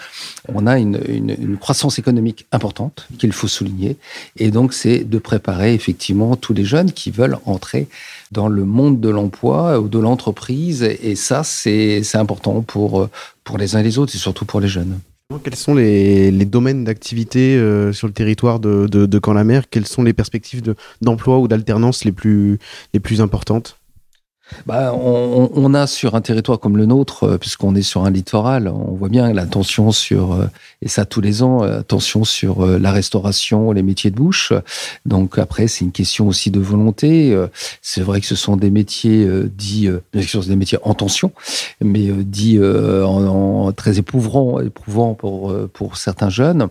on a une, une, une croissance économique importante qu'il faut souligner. Et donc, c'est de préparer effectivement tous les jeunes qui veulent entrer dans le monde de l'emploi ou de l'entreprise. Et ça, c'est c'est important pour, euh, pour les uns et les autres, et surtout pour les jeunes. Quels sont les, domaines d'activité euh, sur le territoire de, de, Camp-la-Mer Quelles sont les perspectives de- d'emploi ou d'alternance les plus, les plus importantes? Bah, on, a sur un territoire comme le nôtre, euh, puisqu'on est sur un littoral, on voit bien la tension sur, euh, et ça tous les ans, euh, tension sur la restauration, les métiers de bouche. Donc après, c'est une question aussi de volonté. C'est vrai que ce sont des métiers dits, des métiers en tension, mais dits en, très éprouvants, pour, pour certains jeunes.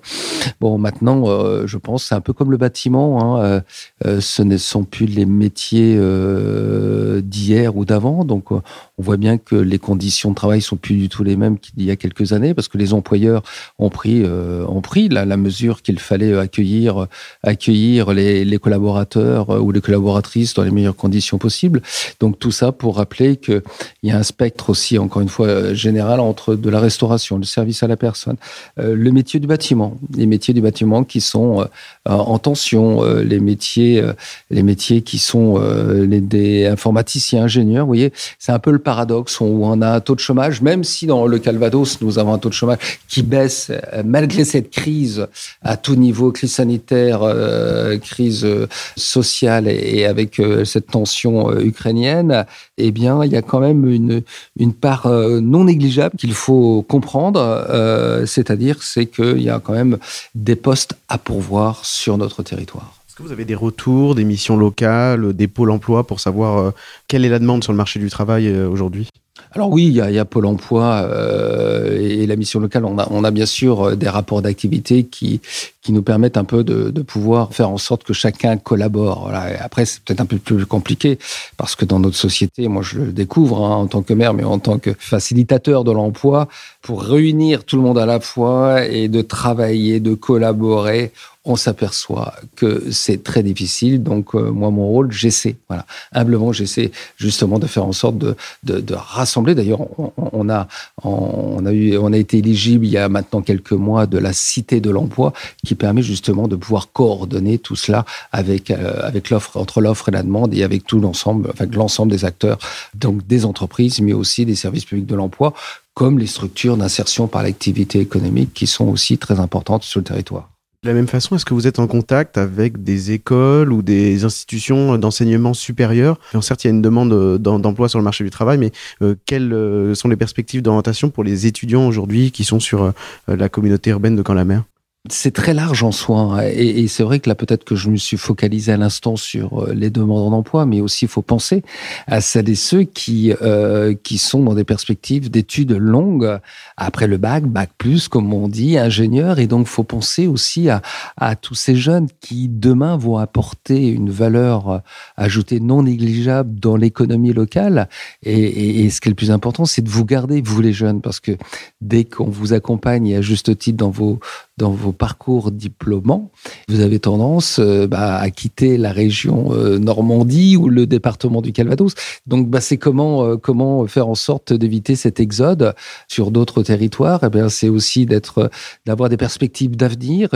Bon, maintenant, je pense, c'est un peu comme le bâtiment. Hein, ce ne sont plus les métiers euh, d'hier ou d'avant. Donc, euh, on voit bien que les conditions de travail sont plus du tout les mêmes qu'il y a quelques années, parce que les employeurs ont pris, euh, ont pris la, mesure qu'il fallait accueillir, accueillir les, collaborateurs euh, ou les collaboratrices dans les meilleures conditions possibles. Donc, tout ça pour rappeler qu'il y a un spectre aussi, encore une fois, général entre de la restauration, le service à la personne, le métier du bâtiment, les métiers du bâtiment qui sont en tension, les métiers, les métiers qui sont les, des informaticiens, ingénieurs. Vous voyez, c'est un peu le paradoxe où on a un taux de chômage, même si dans le Calvados nous avons un taux de chômage qui baisse euh, malgré cette crise à tout niveau, crise sanitaire, euh, crise euh, sociale et, avec cette tension ukrainienne. Eh bien, il y a quand même une part non négligeable qu'il faut comprendre, c'est-à-dire c'est qu'il y a quand même des postes à pourvoir sur notre territoire. Vous avez des retours, des missions locales, des pôles emploi pour savoir euh, quelle est la demande sur le marché du travail euh, aujourd'hui? Alors oui, il y a, Pôle Emploi euh, et, la mission locale. On a, bien sûr des rapports d'activité qui qui nous permettent un peu de, pouvoir faire en sorte que chacun collabore. Après, c'est peut-être un peu plus compliqué parce que dans notre société, moi je le découvre hein, en tant que maire, mais en tant que facilitateur de l'emploi, pour réunir tout le monde à la fois et de travailler, de collaborer, on s'aperçoit que c'est très difficile. Donc, euh, moi, mon rôle, j'essaie, voilà, humblement, j'essaie justement de faire en sorte de, de, de rassembler. D'ailleurs, on, a, on a eu, on a été éligible il y a maintenant quelques mois de la Cité de l'emploi, qui permet justement de pouvoir coordonner tout cela avec euh, avec l'offre, entre l'offre et la demande, et avec tout l'ensemble, enfin l'ensemble des acteurs, donc des entreprises, mais aussi des services publics de l'emploi, comme les structures d'insertion par l'activité économique, qui sont aussi très importantes sur le territoire. De la même façon, est-ce que vous êtes en contact avec des écoles ou des institutions d'enseignement supérieur? Alors, Certes, il y a une demande euh, d'em- d'emploi sur le marché du travail, mais euh, quelles euh, sont les perspectives d'orientation pour les étudiants aujourd'hui qui sont sur la communauté urbaine de Camp-la-Mer C'est très large en soi. hein. Et, c'est vrai que là, peut-être que je me suis focalisé à l'instant sur euh, les demandeurs d'emploi, mais aussi il faut penser à celles et ceux qui, euh, qui sont dans des perspectives d'études longues après le bac, bac plus, comme on dit, ingénieur. Et donc, faut penser aussi à, tous ces jeunes qui, demain, vont apporter une valeur euh, ajoutée non négligeable dans l'économie locale. Et, ce qui est le plus important, c'est de vous garder, vous les jeunes, parce que dès qu'on vous accompagne, à juste titre, dans vos dans vos parcours diplômants, vous avez tendance euh, bah, à quitter la région euh, Normandie ou le département du Calvados. Donc, bah, c'est comment euh, comment faire en sorte d'éviter cet exode sur d'autres territoires? Eh bien, c'est aussi d'avoir des perspectives d'avenir,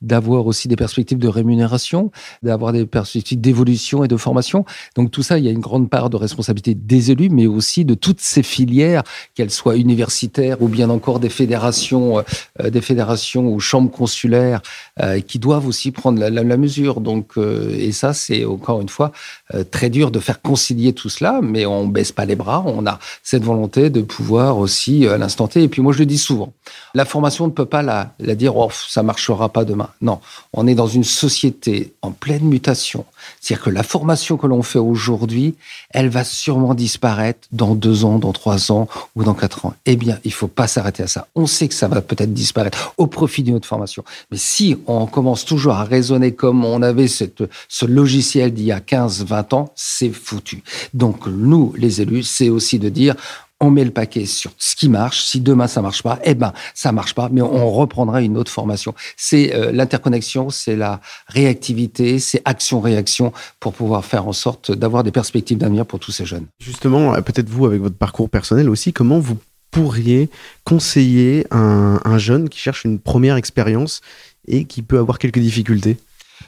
d'avoir aussi des perspectives de rémunération, d'avoir des perspectives d'évolution et de formation. Donc, tout ça, il y a une grande part de responsabilité des élus, mais aussi de toutes ces filières, qu'elles soient universitaires ou bien encore des fédérations, des fédérations ou chambres consulaires euh, qui doivent aussi prendre la, mesure. Donc, euh, et ça, c'est encore une fois euh, très dur de faire concilier tout cela, mais on baisse pas les bras. On a cette volonté de pouvoir aussi à l'instant T. Et puis moi, je le dis souvent, la formation ne peut pas la, la dire oh, ça marchera pas demain. Non, on est dans une société en pleine mutation. C'est-à-dire que la formation que l'on fait aujourd'hui, elle va sûrement disparaître dans deux ans, dans trois ans ou dans quatre ans. Eh bien, il faut pas s'arrêter à ça. On sait que ça va peut-être disparaître au profit d'une autre formation. Mais si on commence toujours à raisonner comme on avait ce logiciel d'il y a 15, 20 ans, c'est foutu. Donc, nous, les élus, c'est aussi de dire, on met le paquet sur ce qui marche. Si demain ça marche pas, eh ben ça marche pas, mais on reprendra une autre formation. C'est euh, l'interconnexion, c'est la réactivité, c'est action-réaction pour pouvoir faire en sorte d'avoir des perspectives d'avenir pour tous ces jeunes. Justement, euh, peut-être vous, avec votre parcours personnel aussi, comment vous pourriez conseiller un, un jeune qui cherche une première expérience et qui peut avoir quelques difficultés?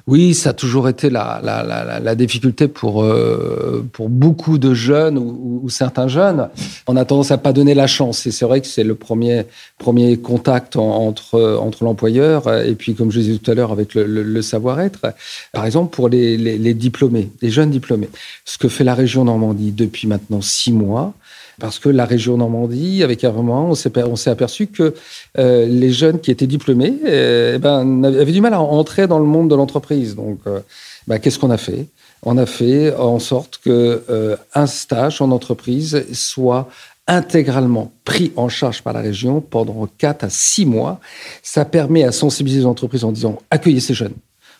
Oui, ça a toujours été la, difficulté pour, euh, pour beaucoup de jeunes ou, certains jeunes. On a tendance à pas donner la chance. Et c'est vrai que c'est le premier, premier contact en, entre, entre l'employeur et puis, comme je disais tout à l'heure, avec le, savoir-être. Par exemple, pour les diplômés, les jeunes diplômés, ce que fait la région Normandie depuis maintenant six mois, parce que la région Normandie, avec un moment, on s'est, aperçu que euh, les jeunes qui étaient diplômés euh, ben, avaient du mal à entrer dans le monde de l'entreprise. Donc, euh, ben, qu'est-ce qu'on a fait? On a fait en sorte que un stage en entreprise soit intégralement pris en charge par la région pendant 4 à 6 mois. Ça permet à sensibiliser les entreprises en disant accueillez ces jeunes.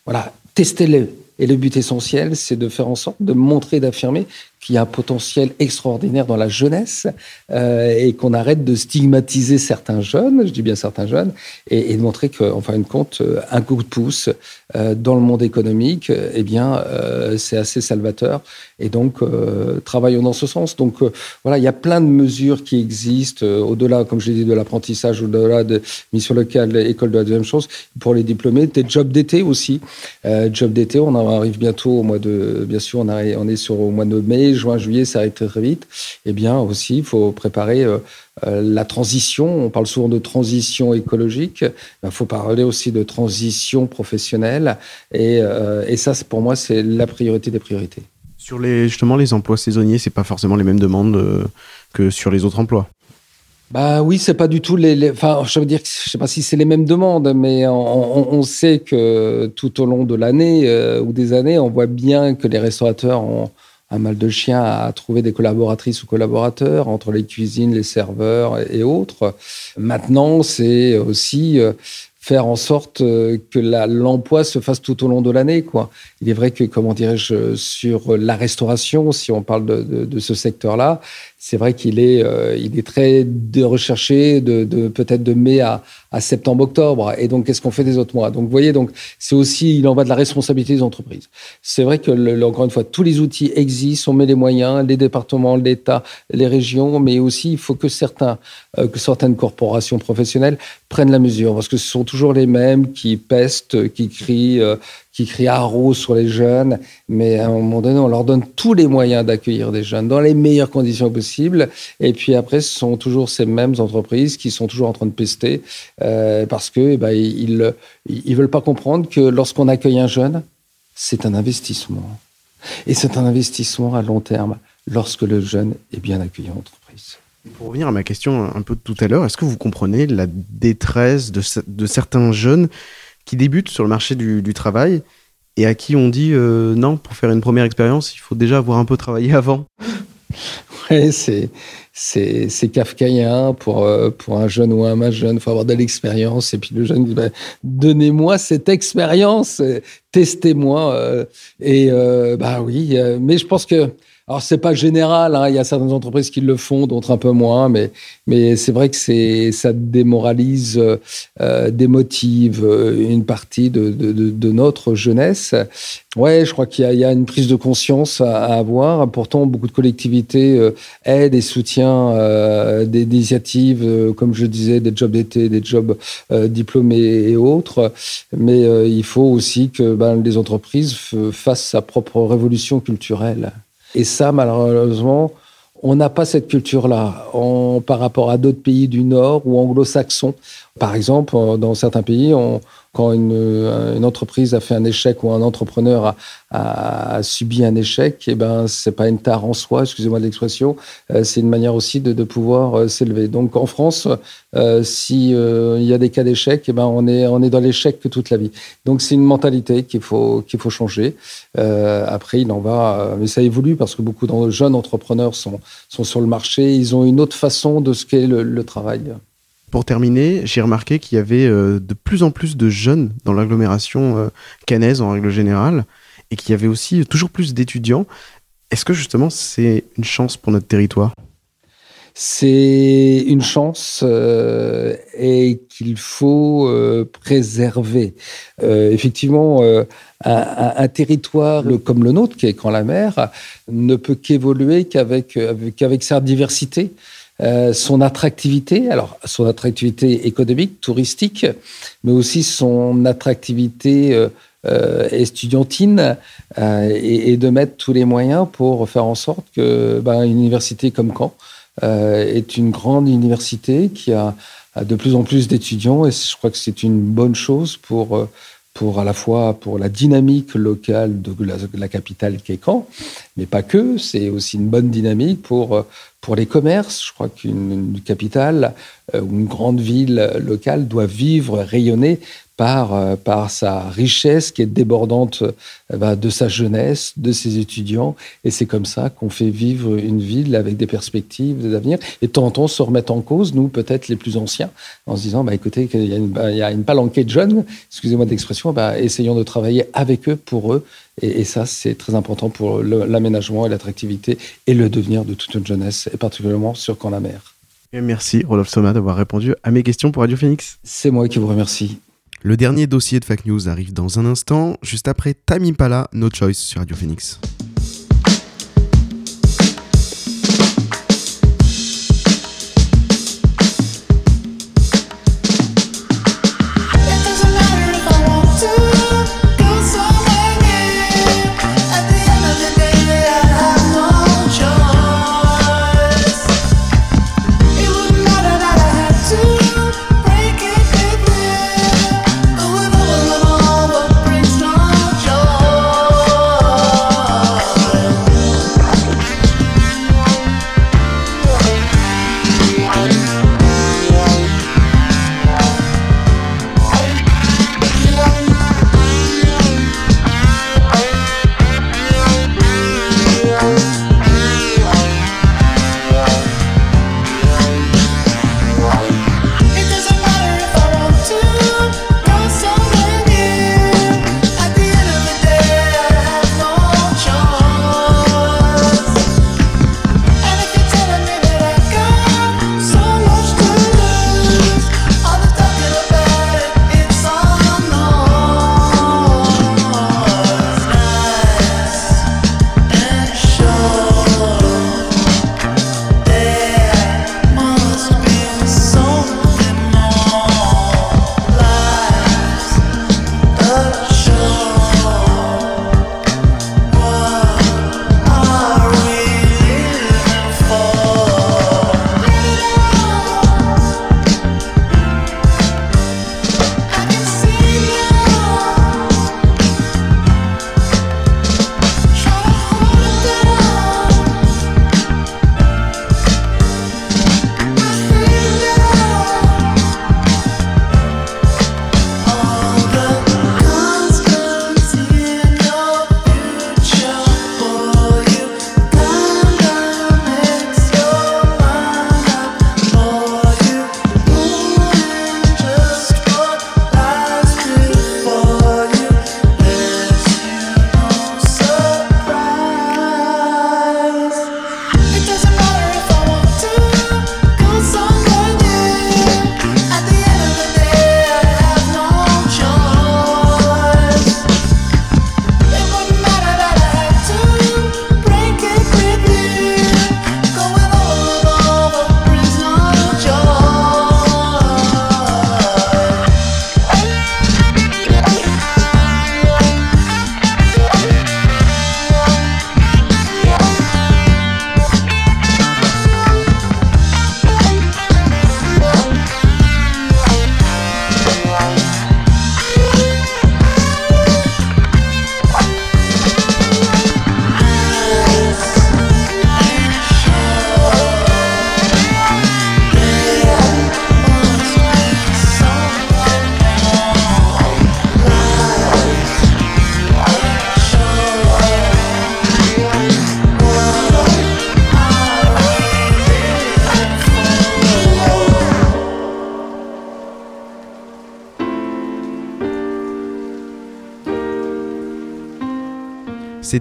Voilà, testez-les. Et le but essentiel, c'est de faire en sorte de montrer, d'affirmer qu'il y a un potentiel extraordinaire dans la jeunesse euh, et qu'on arrête de stigmatiser certains jeunes, je dis bien certains jeunes, et, et de montrer qu'en fin de compte, un coup de pouce euh, dans le monde économique, eh bien, euh, c'est assez salvateur. Et donc, euh, travaillons dans ce sens. Donc, euh, voilà, il y a plein de mesures qui existent euh, au-delà, comme je l'ai dit, de l'apprentissage, au-delà de mission locale, école de la deuxième chose, pour les diplômés, des jobs d'été aussi. Euh, jobs d'été, on arrive bientôt au mois de, bien sûr, on, arrive, on est sur au mois de mai, juin, juillet, ça arrive très, très vite. Eh bien, aussi, il faut préparer euh, euh, la transition. On parle souvent de transition écologique. Il faut parler aussi de transition professionnelle. Et, euh, et ça, pour moi, c'est la priorité des priorités. Sur les, justement les emplois saisonniers, c'est pas forcément les mêmes demandes que sur les autres emplois? Bah oui, c'est pas du tout les. les enfin, je veux dire, je sais pas si c'est les mêmes demandes, mais on, on, on sait que tout au long de l'année euh, ou des années, on voit bien que les restaurateurs ont un mal de chien à trouver des collaboratrices ou collaborateurs entre les cuisines, les serveurs et autres. Maintenant, c'est aussi euh, faire en sorte euh, que l'emploi se fasse tout au long de l'année. Il est vrai que, comment dirais-je, sur la restauration, si on parle de, de ce secteur-là, c'est vrai qu'il est, euh, il est très de recherché de, de peut-être de mai à, à septembre-octobre. Et donc, qu'est-ce qu'on fait des autres mois? Donc, vous voyez, donc c'est aussi, il en va de la responsabilité des entreprises. C'est vrai que, le, encore une fois, tous les outils existent, on met les moyens, les départements, l'État, les régions, mais aussi il faut que certains, euh, que certaines corporations professionnelles prennent la mesure, parce que ce sont toujours les mêmes qui pestent, qui crient. Euh, qui crient haro sur les jeunes, mais à un moment donné, on leur donne tous les moyens d'accueillir des jeunes dans les meilleures conditions possibles. Et puis après, ce sont toujours ces mêmes entreprises qui sont toujours en train de pester euh, parce que eh ben, ils ils veulent pas comprendre que lorsqu'on accueille un jeune, c'est un investissement. Et c'est un investissement à long terme lorsque le jeune est bien accueilli en entreprise. Pour revenir à ma question un peu de tout à l'heure, est-ce que vous comprenez la détresse de, de certains jeunes qui débutent sur le marché du, travail et à qui on dit euh, non, pour faire une première expérience, il faut déjà avoir un peu travaillé avant. Ouais, c'est c'est kafkaïen pour euh, pour un jeune ou un jeune, faut avoir de l'expérience et puis le jeune dit bah, donnez-moi cette expérience, testez-moi euh, et bah oui, mais je pense que alors c'est pas général, hein, il y a certaines entreprises qui le font, d'autres un peu moins, mais mais c'est vrai que c'est ça démoralise, euh, démotive une partie de, de, de, notre jeunesse. Ouais, je crois qu'il y, y, a une prise de conscience à, à avoir. Pourtant, beaucoup de collectivités euh, aident et soutiennent euh, des, des initiatives, euh, comme je disais, des jobs d'été, des jobs euh, diplômés et autres. Mais euh, il faut aussi que ben, les entreprises fassent sa propre révolution culturelle. Et ça, malheureusement, on n'a pas cette culture-là par rapport à d'autres pays du Nord ou anglo-saxons. Par exemple, dans certains pays, on, quand une, une, entreprise a fait un échec ou un entrepreneur a, a, a subi un échec, et eh ben c'est pas une tare en soi, excusez-moi de l'expression, euh, c'est une manière aussi de, de pouvoir euh, s'élever. Donc en France, euh, si euh, il y a des cas d'échec, eh ben on est on est dans l'échec toute la vie. Donc c'est une mentalité qu'il faut qu'il faut changer. Euh, après il en va, mais ça évolue parce que beaucoup de jeunes entrepreneurs sont sont sur le marché, ils ont une autre façon de ce qu'est le, le travail. Pour terminer, j'ai remarqué qu'il y avait euh, de plus en plus de jeunes dans l'agglomération euh, cannaise en règle générale, et qu'il y avait aussi toujours plus d'étudiants. Est-ce que justement c'est une chance pour notre territoire? C'est une chance euh, et qu'il faut préserver. Effectivement, un, territoire comme le nôtre, qui est Camp la mer, ne peut qu'évoluer qu'avec avec, avec sa diversité. Euh, son attractivité, alors son attractivité économique, touristique, mais aussi son attractivité euh, euh, estudiantine euh, et, et de mettre tous les moyens pour faire en sorte que ben, une université comme Caen euh, est une grande université qui a, a de plus en plus d'étudiants et je crois que c'est une bonne chose pour pour à la fois pour la dynamique locale de la, capitale qu'est Caen, mais pas que. C'est aussi une bonne dynamique pour pour les commerces. Je crois qu'une une capitale euh, ou une grande ville locale doit vivre, rayonner par euh, par sa richesse qui est débordante euh, bah, de sa jeunesse, de ses étudiants. Et c'est comme ça qu'on fait vivre une ville avec des perspectives d'avenir. Et de temps en temps se remettre en cause, nous peut-être les plus anciens, en se disant, bah, écoutez, il y a une, bah, il y a une palanquée de jeunes, excusez-moi de l'expression, bah, essayons de travailler avec eux, pour eux. Et, et ça, c'est très important pour l'aménagement et l'attractivité et le devenir de toute une jeunesse, et particulièrement sur Camp-la-Mer. Et merci Rodolphe Soma d'avoir répondu à mes questions pour Radio Phoenix. C'est moi qui vous remercie. Le dernier dossier de Fake News arrive dans un instant, juste après Tamim Pala, No Choice sur Radio Phoenix.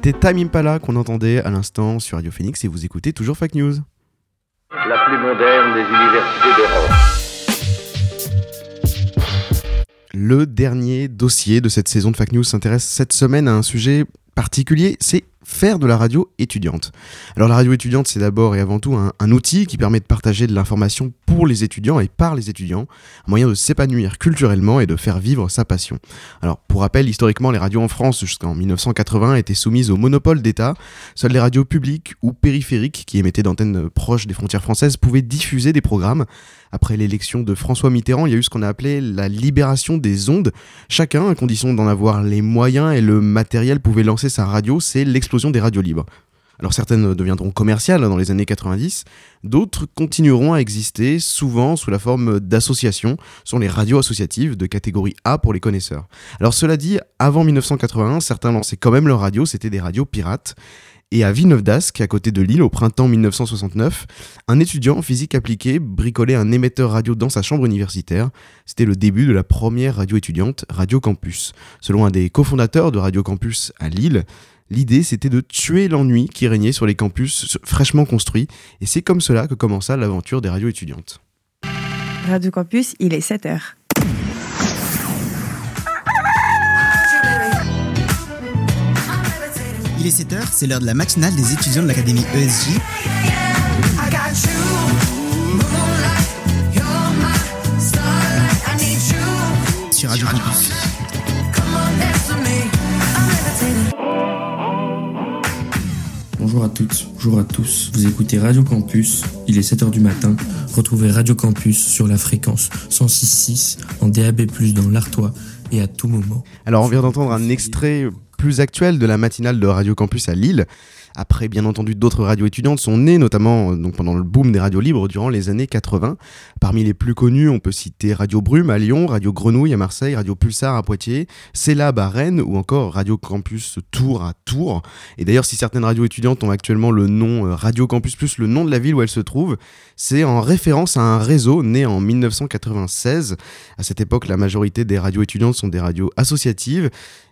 C'était Time Impala qu'on entendait à l'instant sur Radio Phoenix et vous écoutez toujours Fake News. La plus moderne des universités d'Europe. Le dernier dossier de cette saison de Fake News s'intéresse cette semaine à un sujet particulier, c'est faire de la radio étudiante. Alors la radio étudiante, c'est d'abord et avant tout un, outil qui permet de partager de l'information pour les étudiants et par les étudiants, un moyen de s'épanouir culturellement et de faire vivre sa passion. Alors pour rappel, historiquement, les radios en France jusqu'en 1980 étaient soumises au monopole d'État. Seules les radios publiques ou périphériques qui émettaient d'antennes proches des frontières françaises pouvaient diffuser des programmes. Après l'élection de François Mitterrand, il y a eu ce qu'on a appelé la libération des ondes. Chacun, à condition d'en avoir les moyens et le matériel, pouvait lancer sa radio. C'est l'explosion des radios libres. Alors certaines deviendront commerciales dans les années 90, d'autres continueront à exister, souvent sous la forme d'associations, sont les radios associatives de catégorie A pour les connaisseurs. Alors cela dit, avant 1981, certains lançaient quand même leur radio, c'était des radios pirates. Et à Villeneuve d'Ascq, à côté de Lille, au printemps 1969, un étudiant en physique appliquée bricolait un émetteur radio dans sa chambre universitaire. C'était le début de la première radio étudiante, Radio Campus. Selon un des cofondateurs de Radio Campus à Lille, l'idée c'était de tuer l'ennui qui régnait sur les campus fraîchement construits. Et c'est comme cela que commença l'aventure des radios étudiantes. Radio Campus, il est 7 heures. Il est 7h, c'est l'heure de la matinale des étudiants de l'Académie ESJ. Sur Radio Campus. Bonjour à toutes, bonjour à tous. Vous écoutez Radio Campus, il est 7h du matin. Retrouvez Radio Campus sur la fréquence 106.6 en DAB+, dans l'Artois et à tout moment. Alors on vient d'entendre un extrait plus actuel de la matinale de Radio Campus à Lille. Après, bien entendu, d'autres radios étudiantes sont nées, notamment donc, pendant le boom des radios libres durant les années 80. Parmi les plus connues, on peut citer Radio Brume à Lyon, Radio Grenouille à Marseille, Radio Pulsar à Poitiers, Célab à Rennes ou encore Radio Campus Tours à Tours. Et d'ailleurs, si certaines radios étudiantes ont actuellement le nom euh, Radio Campus plus le nom de la ville où elles se trouvent, c'est en référence à un réseau né en 1996. À cette époque, la majorité des radios étudiantes sont des radios associatives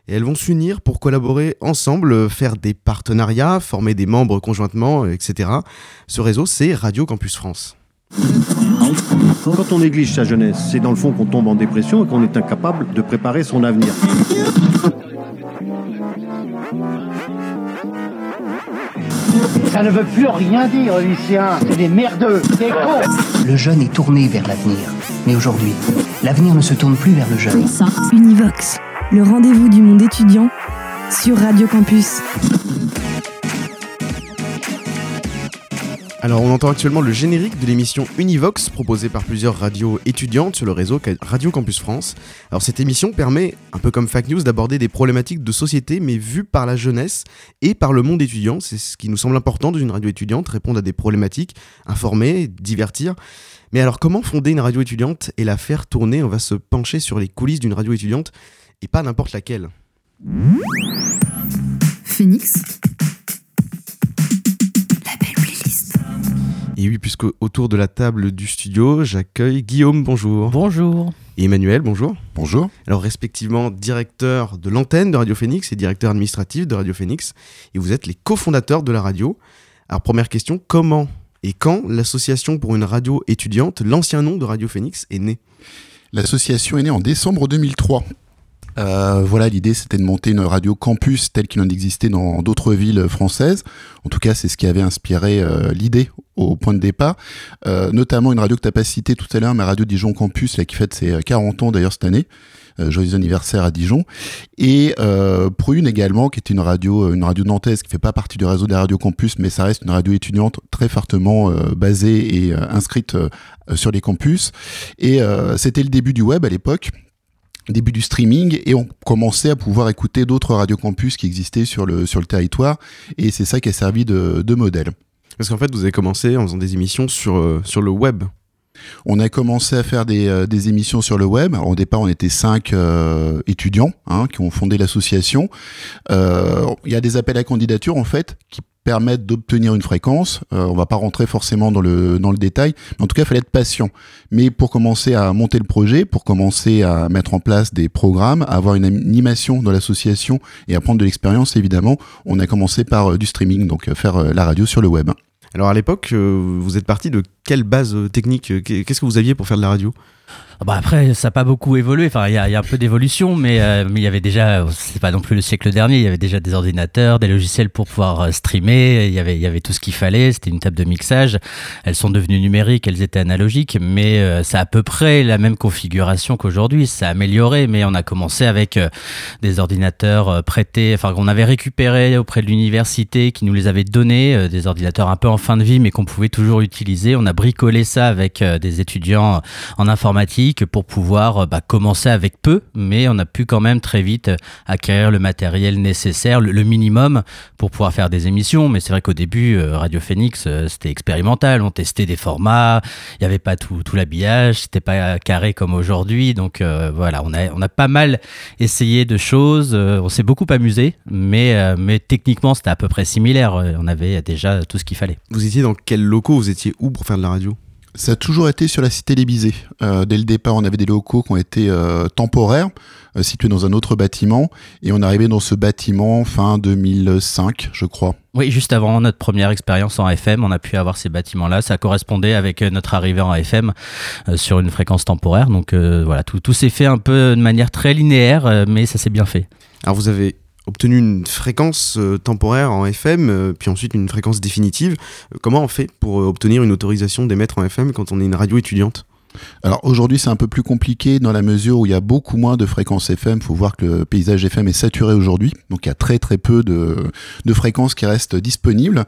et elles vont s'unir pour collaborer ensemble, faire des partenariats, former des membres conjointement, etc. Ce réseau, c'est Radio Campus France. Quand on néglige sa jeunesse, c'est dans le fond qu'on tombe en dépression et qu'on est incapable de préparer son avenir. Ça ne veut plus rien dire, lycéens. C'est des merdeux, des cons. Le jeune est tourné vers l'avenir. Mais aujourd'hui, l'avenir ne se tourne plus vers le jeune. Univox, le rendez-vous du monde étudiant sur Radio Campus. Alors on entend actuellement le générique de l'émission Univox proposée par plusieurs radios étudiantes sur le réseau Radio Campus France. Alors cette émission permet, un peu comme Fact News, d'aborder des problématiques de société mais vues par la jeunesse et par le monde étudiant. C'est ce qui nous semble important dans une radio étudiante, répondre à des problématiques, informer, divertir. Mais alors comment fonder une radio étudiante et la faire tourner? On va se pencher sur les coulisses d'une radio étudiante et pas n'importe laquelle. Phoenix Et oui, puisque autour de la table du studio, j'accueille Guillaume, bonjour. Bonjour. Et Emmanuel, bonjour. Bonjour. Alors, respectivement, directeur de l'antenne de Radio Phoenix et directeur administratif de Radio Phoenix. Et vous êtes les cofondateurs de la radio. Alors, première question, comment et quand l'association pour une radio étudiante, l'ancien nom de Radio Phoenix, est née L'association est née en décembre 2003. Euh, voilà, l'idée c'était de monter une radio campus telle qu'il en existait dans d'autres villes françaises. En tout cas, c'est ce qui avait inspiré euh, l'idée au point de départ. Euh, notamment une radio que tu as pas citée tout à l'heure, ma radio Dijon Campus, là, qui fête ses 40 ans d'ailleurs cette année. Euh, joyeux anniversaire à Dijon. Et euh, Prune également, qui est une radio, une radio nantaise qui fait pas partie du réseau des radios campus, mais ça reste une radio étudiante très fortement basée et inscrite sur les campus. Et c'était le début du web à l'époque début du streaming et on commençait à pouvoir écouter d'autres radios campus qui existaient sur le, sur le territoire et c'est ça qui a servi de, de modèle. Parce qu'en fait, vous avez commencé en faisant des émissions sur, euh, sur le web. On a commencé à faire des, euh, des émissions sur le web. Au départ, on était cinq euh, étudiants hein, qui ont fondé l'association. Euh, Il y a des appels à candidature en fait qui permettent d'obtenir une fréquence. Euh, on va pas rentrer forcément dans le détail, mais en tout cas, il fallait être patient. Mais pour commencer à monter le projet, pour commencer à mettre en place des programmes, à avoir une animation dans l'association et à prendre de l'expérience, évidemment, on a commencé par euh, du streaming, donc euh, faire euh, la radio sur le web. Alors à l'époque, vous êtes parti de quelle base technique? Qu'est-ce que vous aviez pour faire de la radio? Bah après, ça n'a pas beaucoup évolué. Enfin, il y, a un peu d'évolution, mais euh, il y avait déjà, c'est pas non plus le siècle dernier. Il y avait déjà des ordinateurs, des logiciels pour pouvoir euh, streamer. Il y avait y avait tout ce qu'il fallait. C'était une table de mixage. Elles sont devenues numériques, elles étaient analogiques, mais euh, c'est à peu près la même configuration qu'aujourd'hui. Ça a amélioré, mais on a commencé avec des ordinateurs prêtés, enfin qu'on avait récupérés auprès de l'université, qui nous les avait donnés, des ordinateurs un peu en fin de vie, mais qu'on pouvait toujours utiliser. On a bricolé ça avec des étudiants en informatique pour pouvoir euh, bah, commencer avec peu, mais on a pu quand même très vite euh, acquérir le matériel nécessaire, le, minimum pour pouvoir faire des émissions. Mais c'est vrai qu'au début, euh, Radio Phoenix, c'était expérimental. On testait des formats, il n'y avait pas tout, tout l'habillage, c'était pas carré comme aujourd'hui. Donc voilà, on a, on a pas mal essayé de choses. on s'est beaucoup amusé, mais, mais techniquement, c'était à peu près similaire. On avait déjà tout ce qu'il fallait. Vous étiez dans quels locaux? Vous étiez où pour faire de la radio? Ça a toujours été sur la cité Lébizé. Euh, dès le départ, on avait des locaux qui ont été euh, temporaires, euh, situés dans un autre bâtiment, et on est arrivé dans ce bâtiment fin 2005, je crois. Oui, juste avant notre première expérience en FM, on a pu avoir ces bâtiments-là. Ça correspondait avec notre arrivée en FM sur une fréquence temporaire. Donc voilà, tout, tout s'est fait un peu de manière très linéaire, mais ça s'est bien fait. Alors vous avez obtenu une fréquence euh, temporaire en FM, euh, puis ensuite une fréquence définitive. Euh, comment on fait pour obtenir une autorisation d'émettre en FM quand on est une radio étudiante? Alors aujourd'hui c'est un peu plus compliqué dans la mesure où il y a beaucoup moins de fréquences FM. Il faut voir que le paysage FM est saturé aujourd'hui, donc il y a très très peu de, fréquences qui restent disponibles,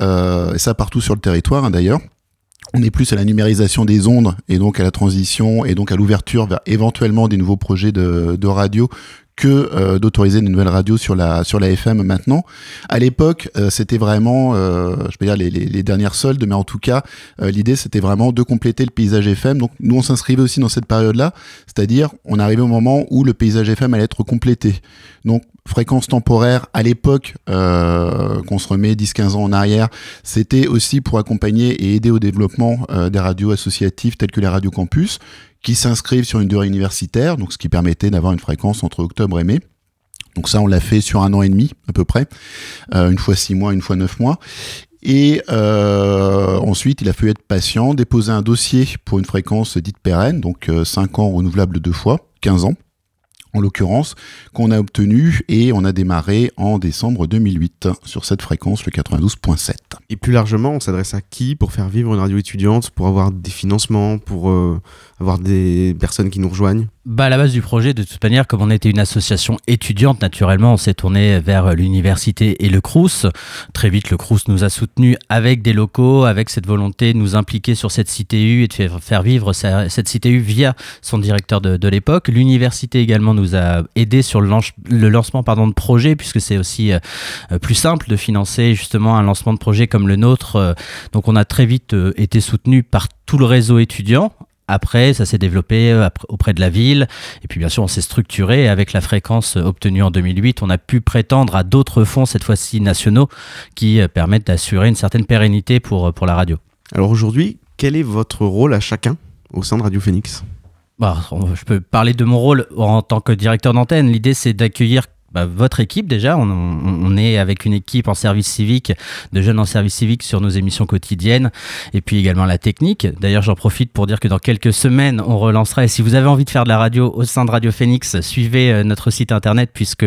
et ça partout sur le territoire hein, d'ailleurs. On est plus à la numérisation des ondes et donc à la transition et donc à l'ouverture vers éventuellement des nouveaux projets de, de radio que euh, d'autoriser une nouvelle radio sur la sur la FM maintenant. À l'époque, euh, c'était vraiment, euh, je peux dire les, les, les, dernières soldes, mais en tout cas, l'idée c'était vraiment de compléter le paysage FM. Donc nous on s'inscrivait aussi dans cette période-là, c'est-à-dire on arrivait au moment où le paysage FM allait être complété. Donc fréquence temporaire à l'époque qu'on se remet 10-15 ans en arrière, c'était aussi pour accompagner et aider au développement des radios associatives telles que les radios campus qui s'inscrivent sur une durée universitaire, donc ce qui permettait d'avoir une fréquence entre octobre et mai. Donc ça, on l'a fait sur un an et demi à peu près, euh, une fois six mois, une fois neuf mois. Et euh, ensuite, il a fallu être patient, déposer un dossier pour une fréquence dite pérenne, donc euh, 5 ans renouvelable deux fois, 15 ans en l'occurrence, qu'on a obtenu et on a démarré en décembre 2008 sur cette fréquence, le 92.7. Et plus largement, on s'adresse à qui pour faire vivre une radio étudiante, pour avoir des financements, pour euh, avoir des personnes qui nous rejoignent bah, à la base du projet, de toute manière, comme on était une association étudiante, naturellement, on s'est tourné vers l'université et le CRUS. Très vite, le CRUS nous a soutenus avec des locaux, avec cette volonté de nous impliquer sur cette CTU et de faire vivre cette CTU via son directeur de, l'époque. L'université également nous a aidé sur le, lancement pardon, de projet, puisque c'est aussi euh, plus simple de financer justement un lancement de projet comme le nôtre. Donc on a très vite euh, été soutenu par tout le réseau étudiant après, ça s'est développé euh, auprès de la ville. Et puis, bien sûr, on s'est structuré. avec la fréquence obtenue en 2008, on a pu prétendre à d'autres fonds, cette fois-ci nationaux, qui euh, permettent d'assurer une certaine pérennité pour, euh, pour la radio. Alors aujourd'hui, quel est votre rôle à chacun au sein de Radio Phoenix? Bah, Je peux parler de mon rôle en tant que directeur d'antenne. L'idée, c'est d'accueillir bah, votre équipe déjà, on, est avec une équipe en service civique, de jeunes en service civique sur nos émissions quotidiennes, et puis également la technique. D'ailleurs, j'en profite pour dire que dans quelques semaines, on relancera. Et si vous avez envie de faire de la radio au sein de Radio Phoenix, suivez euh, notre site internet puisque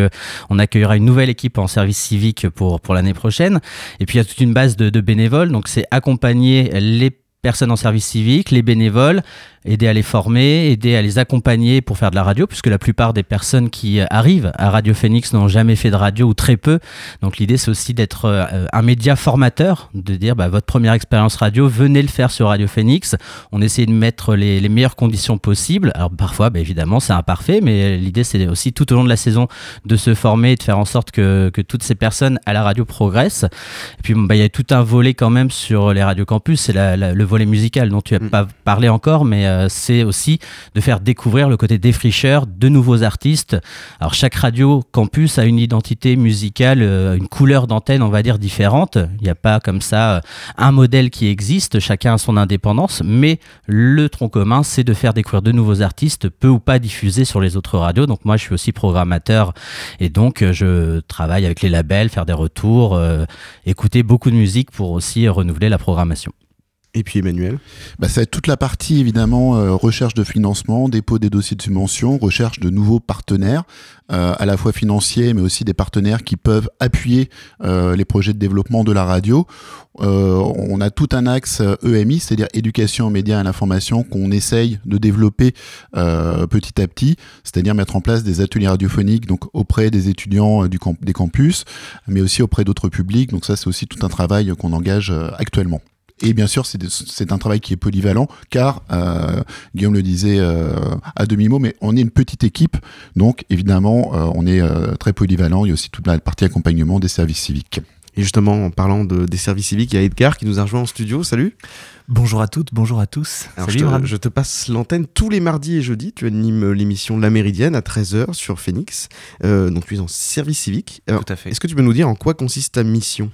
on accueillera une nouvelle équipe en service civique pour pour l'année prochaine. Et puis il y a toute une base de bénévoles, donc c'est accompagner les personnes en service civique, les bénévoles, aider à les former, aider à les accompagner pour faire de la radio, puisque la plupart des personnes qui arrivent à Radio Phoenix n'ont jamais fait de radio ou très peu. Donc l'idée c'est aussi d'être euh, un média formateur, de dire bah, votre première expérience radio, venez le faire sur Radio Phoenix. On essaie de mettre les, les meilleures conditions possibles. Alors parfois, bah, évidemment, c'est imparfait, mais l'idée c'est aussi tout au long de la saison de se former et de faire en sorte que, que toutes ces personnes à la radio progressent. Et puis bah, il y a tout un volet quand même sur les radios campus, c'est le volet musical dont tu as mm. pas parlé encore, mais euh, c'est aussi de faire découvrir le côté défricheur de nouveaux artistes. Alors chaque radio campus a une identité musicale, euh, une couleur d'antenne, on va dire, différente. Il n'y a pas comme ça euh, un modèle qui existe, chacun a son indépendance, mais le tronc commun, c'est de faire découvrir de nouveaux artistes, peu ou pas diffusés sur les autres radios. Donc moi, je suis aussi programmateur et donc je travaille avec les labels, faire des retours, écouter beaucoup de musique pour aussi renouveler la programmation. Et puis Emmanuel bah, Ça toute la partie évidemment euh, recherche de financement, dépôt des dossiers de subvention, recherche de nouveaux partenaires, euh, à la fois financiers mais aussi des partenaires qui peuvent appuyer euh, les projets de développement de la radio. On a tout un axe EMI, c'est-à-dire éducation aux médias et à l'information qu'on essaye de développer petit à petit, c'est-à-dire mettre en place des ateliers radiophoniques donc auprès des étudiants des campus, mais aussi auprès d'autres publics. Donc ça c'est aussi tout un travail qu'on engage actuellement. Et bien sûr, c'est un travail qui est polyvalent, car euh, Guillaume le disait euh, à demi-mot, mais on est une petite équipe, donc évidemment, euh, on est euh, très polyvalent. Il y a aussi toute la partie accompagnement des services civiques. Et justement, en parlant de, des services civiques, il y a Edgar qui nous a rejoint en studio. Salut Bonjour à toutes, bonjour à tous. Alors, Salut, je, te, je te passe l'antenne tous les mardis et jeudis. Tu animes l'émission La Méridienne à 13h sur Phoenix. Euh, donc tu es en service civique. Alors, Tout à fait. Est-ce que tu peux nous dire en quoi consiste ta mission?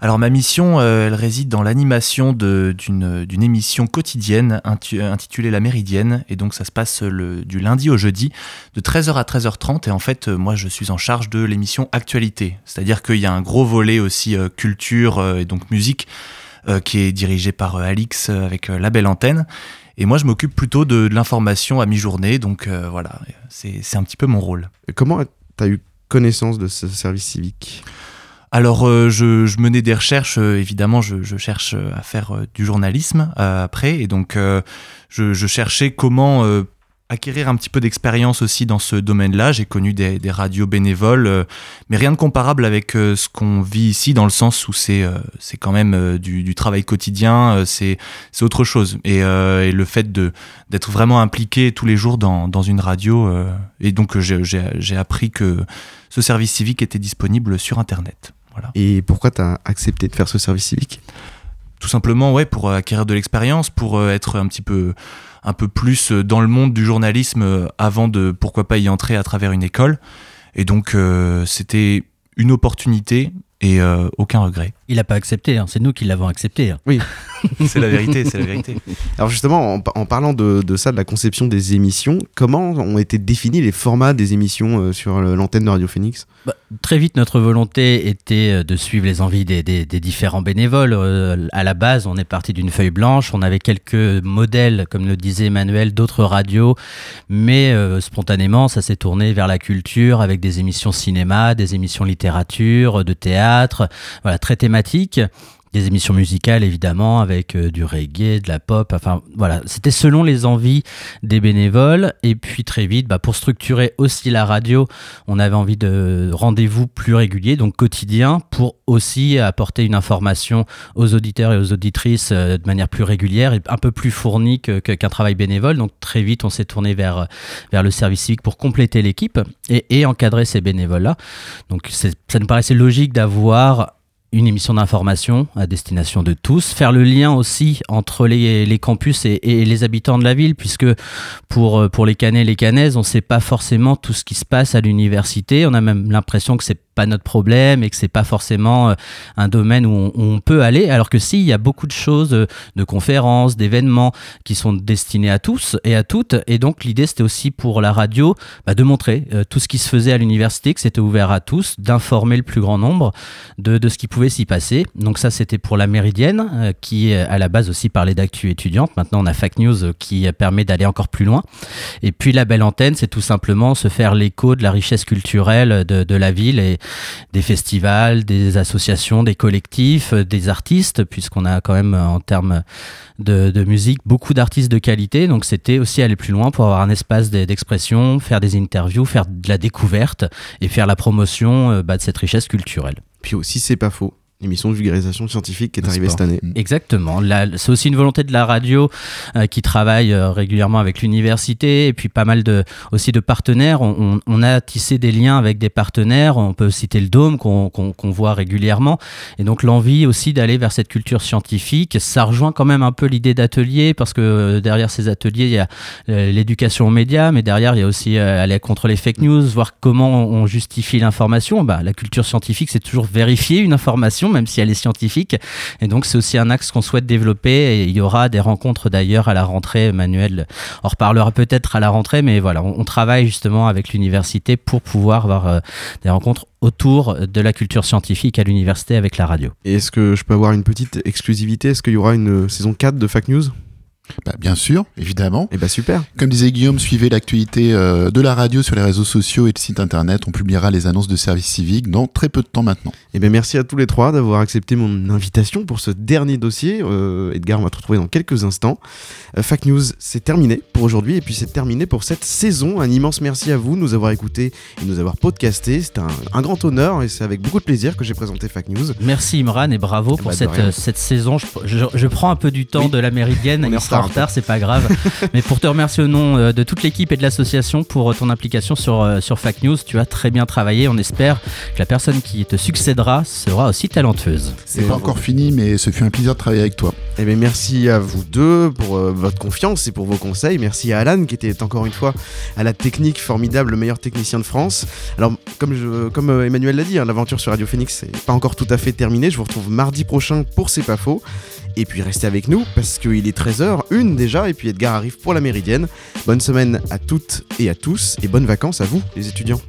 Alors ma mission, euh, elle réside dans l'animation d'une émission quotidienne intitulée La Méridienne. Et donc ça se passe le, du lundi au jeudi de 13h à 13h30. Et en fait, euh, moi, je suis en charge de l'émission Actualité. C'est-à-dire qu'il y a un gros volet aussi euh, culture euh, et donc musique euh, qui est dirigé par euh, Alix euh, avec euh, La Belle Antenne. Et moi, je m'occupe plutôt de, de l'information à mi-journée. Donc euh, voilà, c'est un petit peu mon rôle. Comment tu as eu connaissance de ce service civique? Alors, euh, je, menais des recherches, euh, évidemment, je, je cherche euh, à faire du journalisme après, et donc je, cherchais comment acquérir un petit peu d'expérience aussi dans ce domaine-là. J'ai connu des, radios bénévoles, mais rien de comparable avec ce qu'on vit ici, dans le sens où c'est quand même du, travail quotidien, c'est c'est autre chose. Et, le fait d'être vraiment impliqué tous les jours dans, dans une radio, et donc j'ai appris que ce service civique était disponible sur Internet. Voilà. Et pourquoi tu as accepté de faire ce service civique? Tout simplement, ouais, pour euh, acquérir de l'expérience, pour euh, être un petit peu, un peu plus euh, dans le monde du journalisme avant de, pourquoi pas, y entrer à travers une école. Et donc, euh, c'était une opportunité et euh, aucun regret. Il n'a pas accepté, hein, c'est nous qui l'avons accepté. hein. Oui. C'est la vérité, c'est la vérité. Alors justement, en, en parlant de, de ça, de la conception des émissions, comment ont été définis les formats des émissions euh, sur l'antenne de Radio Phoenix? Bah, très vite, notre volonté était euh, de suivre les envies des, des- des différents bénévoles. Euh, à la base, on est parti d'une feuille blanche. On avait quelques modèles, comme le disait Emmanuel, d'autres radios. Mais euh, spontanément, ça s'est tourné vers la culture avec des émissions cinéma, des émissions littérature, de théâtre, voilà, très Des émissions musicales, évidemment, avec euh, du reggae, de la pop. Enfin, voilà, c'était selon les envies des bénévoles. Et puis, très vite, bah, pour structurer aussi la radio, on avait envie de rendez-vous plus réguliers, donc quotidiens, pour aussi apporter une information aux auditeurs et aux auditrices euh, de manière plus régulière et un peu plus fournie qu'un travail bénévole. Donc très vite, on s'est tourné vers, vers le service civique pour compléter l'équipe et, encadrer ces bénévoles-là. Donc c'est- ça nous paraissait logique d'avoir une émission d'information à destination de tous, faire le lien aussi entre les, campus et, les habitants de la ville, puisque pour, euh, pour les Canais et les Canaises, on ne sait pas forcément tout ce qui se passe à l'université. On a même l'impression que c'est pas notre problème et que c'est pas forcément euh, un domaine où on, peut aller. Alors que si, il y a beaucoup de choses, euh, de conférences, d'événements qui sont destinés à tous et à toutes. Et donc l'idée, c'était aussi pour la radio bah, de montrer euh, tout ce qui se faisait à l'université, que c'était ouvert à tous, d'informer le plus grand nombre de, de ce qui pouvait s'y passer. Donc ça, c'était pour la Méridienne, qui à la base aussi parlait d'actu étudiante. Maintenant, on a Fact News qui permet d'aller encore plus loin. Et puis la belle antenne, c'est tout simplement se faire l'écho de la richesse culturelle de, de la ville et des festivals, des associations, des collectifs, euh, des artistes, puisqu'on a quand même euh, en termes de, musique beaucoup d'artistes de qualité. Donc c'était aussi aller plus loin pour avoir un espace de- d'expression, faire des interviews, faire de la découverte et faire la promotion euh, bah, de cette richesse culturelle. Puis aussi, c'est pas faux. L'émission de vulgarisation scientifique qui est arrivée cette année. Exactement. Là, C'est aussi une volonté de la radio euh, qui travaille euh, régulièrement avec l'université et puis pas mal de, aussi de partenaires. On, on- on a tissé des liens avec des partenaires. On peut citer le Dôme qu'on qu'on- qu'on voit régulièrement. Et donc l'envie aussi d'aller vers cette culture scientifique, ça rejoint quand même un peu l'idée d'atelier parce que euh, derrière ces ateliers, il y a l'éducation aux médias, mais derrière, il y a aussi euh, aller contre les fake news, voir comment on justifie l'information. Bah, la culture scientifique, c'est toujours vérifier une information même si elle est scientifique. Et donc, c'est aussi un axe qu'on souhaite développer. Et il y aura des rencontres d'ailleurs à la rentrée. Manuel en reparlera peut-être à la rentrée, mais voilà, on, travaille justement avec l'université pour pouvoir avoir euh, des rencontres autour de la culture scientifique à l'université avec la radio. Est-ce que je peux avoir une petite exclusivité? Est-ce qu'il y aura une euh, saison 4 de Fact News? Bah, bien sûr, évidemment. Et bah super. Comme disait Guillaume, suivez l'actualité euh, de la radio sur les réseaux sociaux et le site internet. On publiera les annonces de services civiques dans très peu de temps maintenant. Et bien merci à tous les trois d'avoir accepté mon invitation pour ce dernier dossier. Euh, Edgar, on va te retrouver dans quelques instants. Euh, Fact News, c'est terminé pour aujourd'hui et puis c'est terminé pour cette saison. Un immense merci à vous de nous avoir écoutés et de nous avoir podcasté. C'est un, un grand honneur et c'est avec beaucoup de plaisir que j'ai présenté Fact News. Merci Imran et bravo pour Bah, cette, euh, cette saison. Je, je- je prends un peu du temps Oui. de la méridienne. On en retard c'est pas grave. Mais pour te remercier au nom euh, de toute l'équipe et de l'association pour euh, ton implication sur, euh, sur Fact News. Tu as très bien travaillé. On espère que la personne qui te succédera sera aussi talentueuse. C'est pas encore fini, mais ce fut un plaisir de travailler avec toi. Eh bien, merci à vous deux pour euh, votre confiance et pour vos conseils. Merci à Alan qui était encore une fois à la technique formidable, le meilleur technicien de France. Alors, comme, je, comme Emmanuel l'a dit, hein, l'aventure sur Radio Phoenix n'est pas encore tout à fait terminée. Je vous retrouve mardi prochain pour C'est pas faux. Et puis restez avec nous parce qu'il est 13h, une déjà, et puis Edgar arrive pour la méridienne. Bonne semaine à toutes et à tous et bonnes vacances à vous, les étudiants.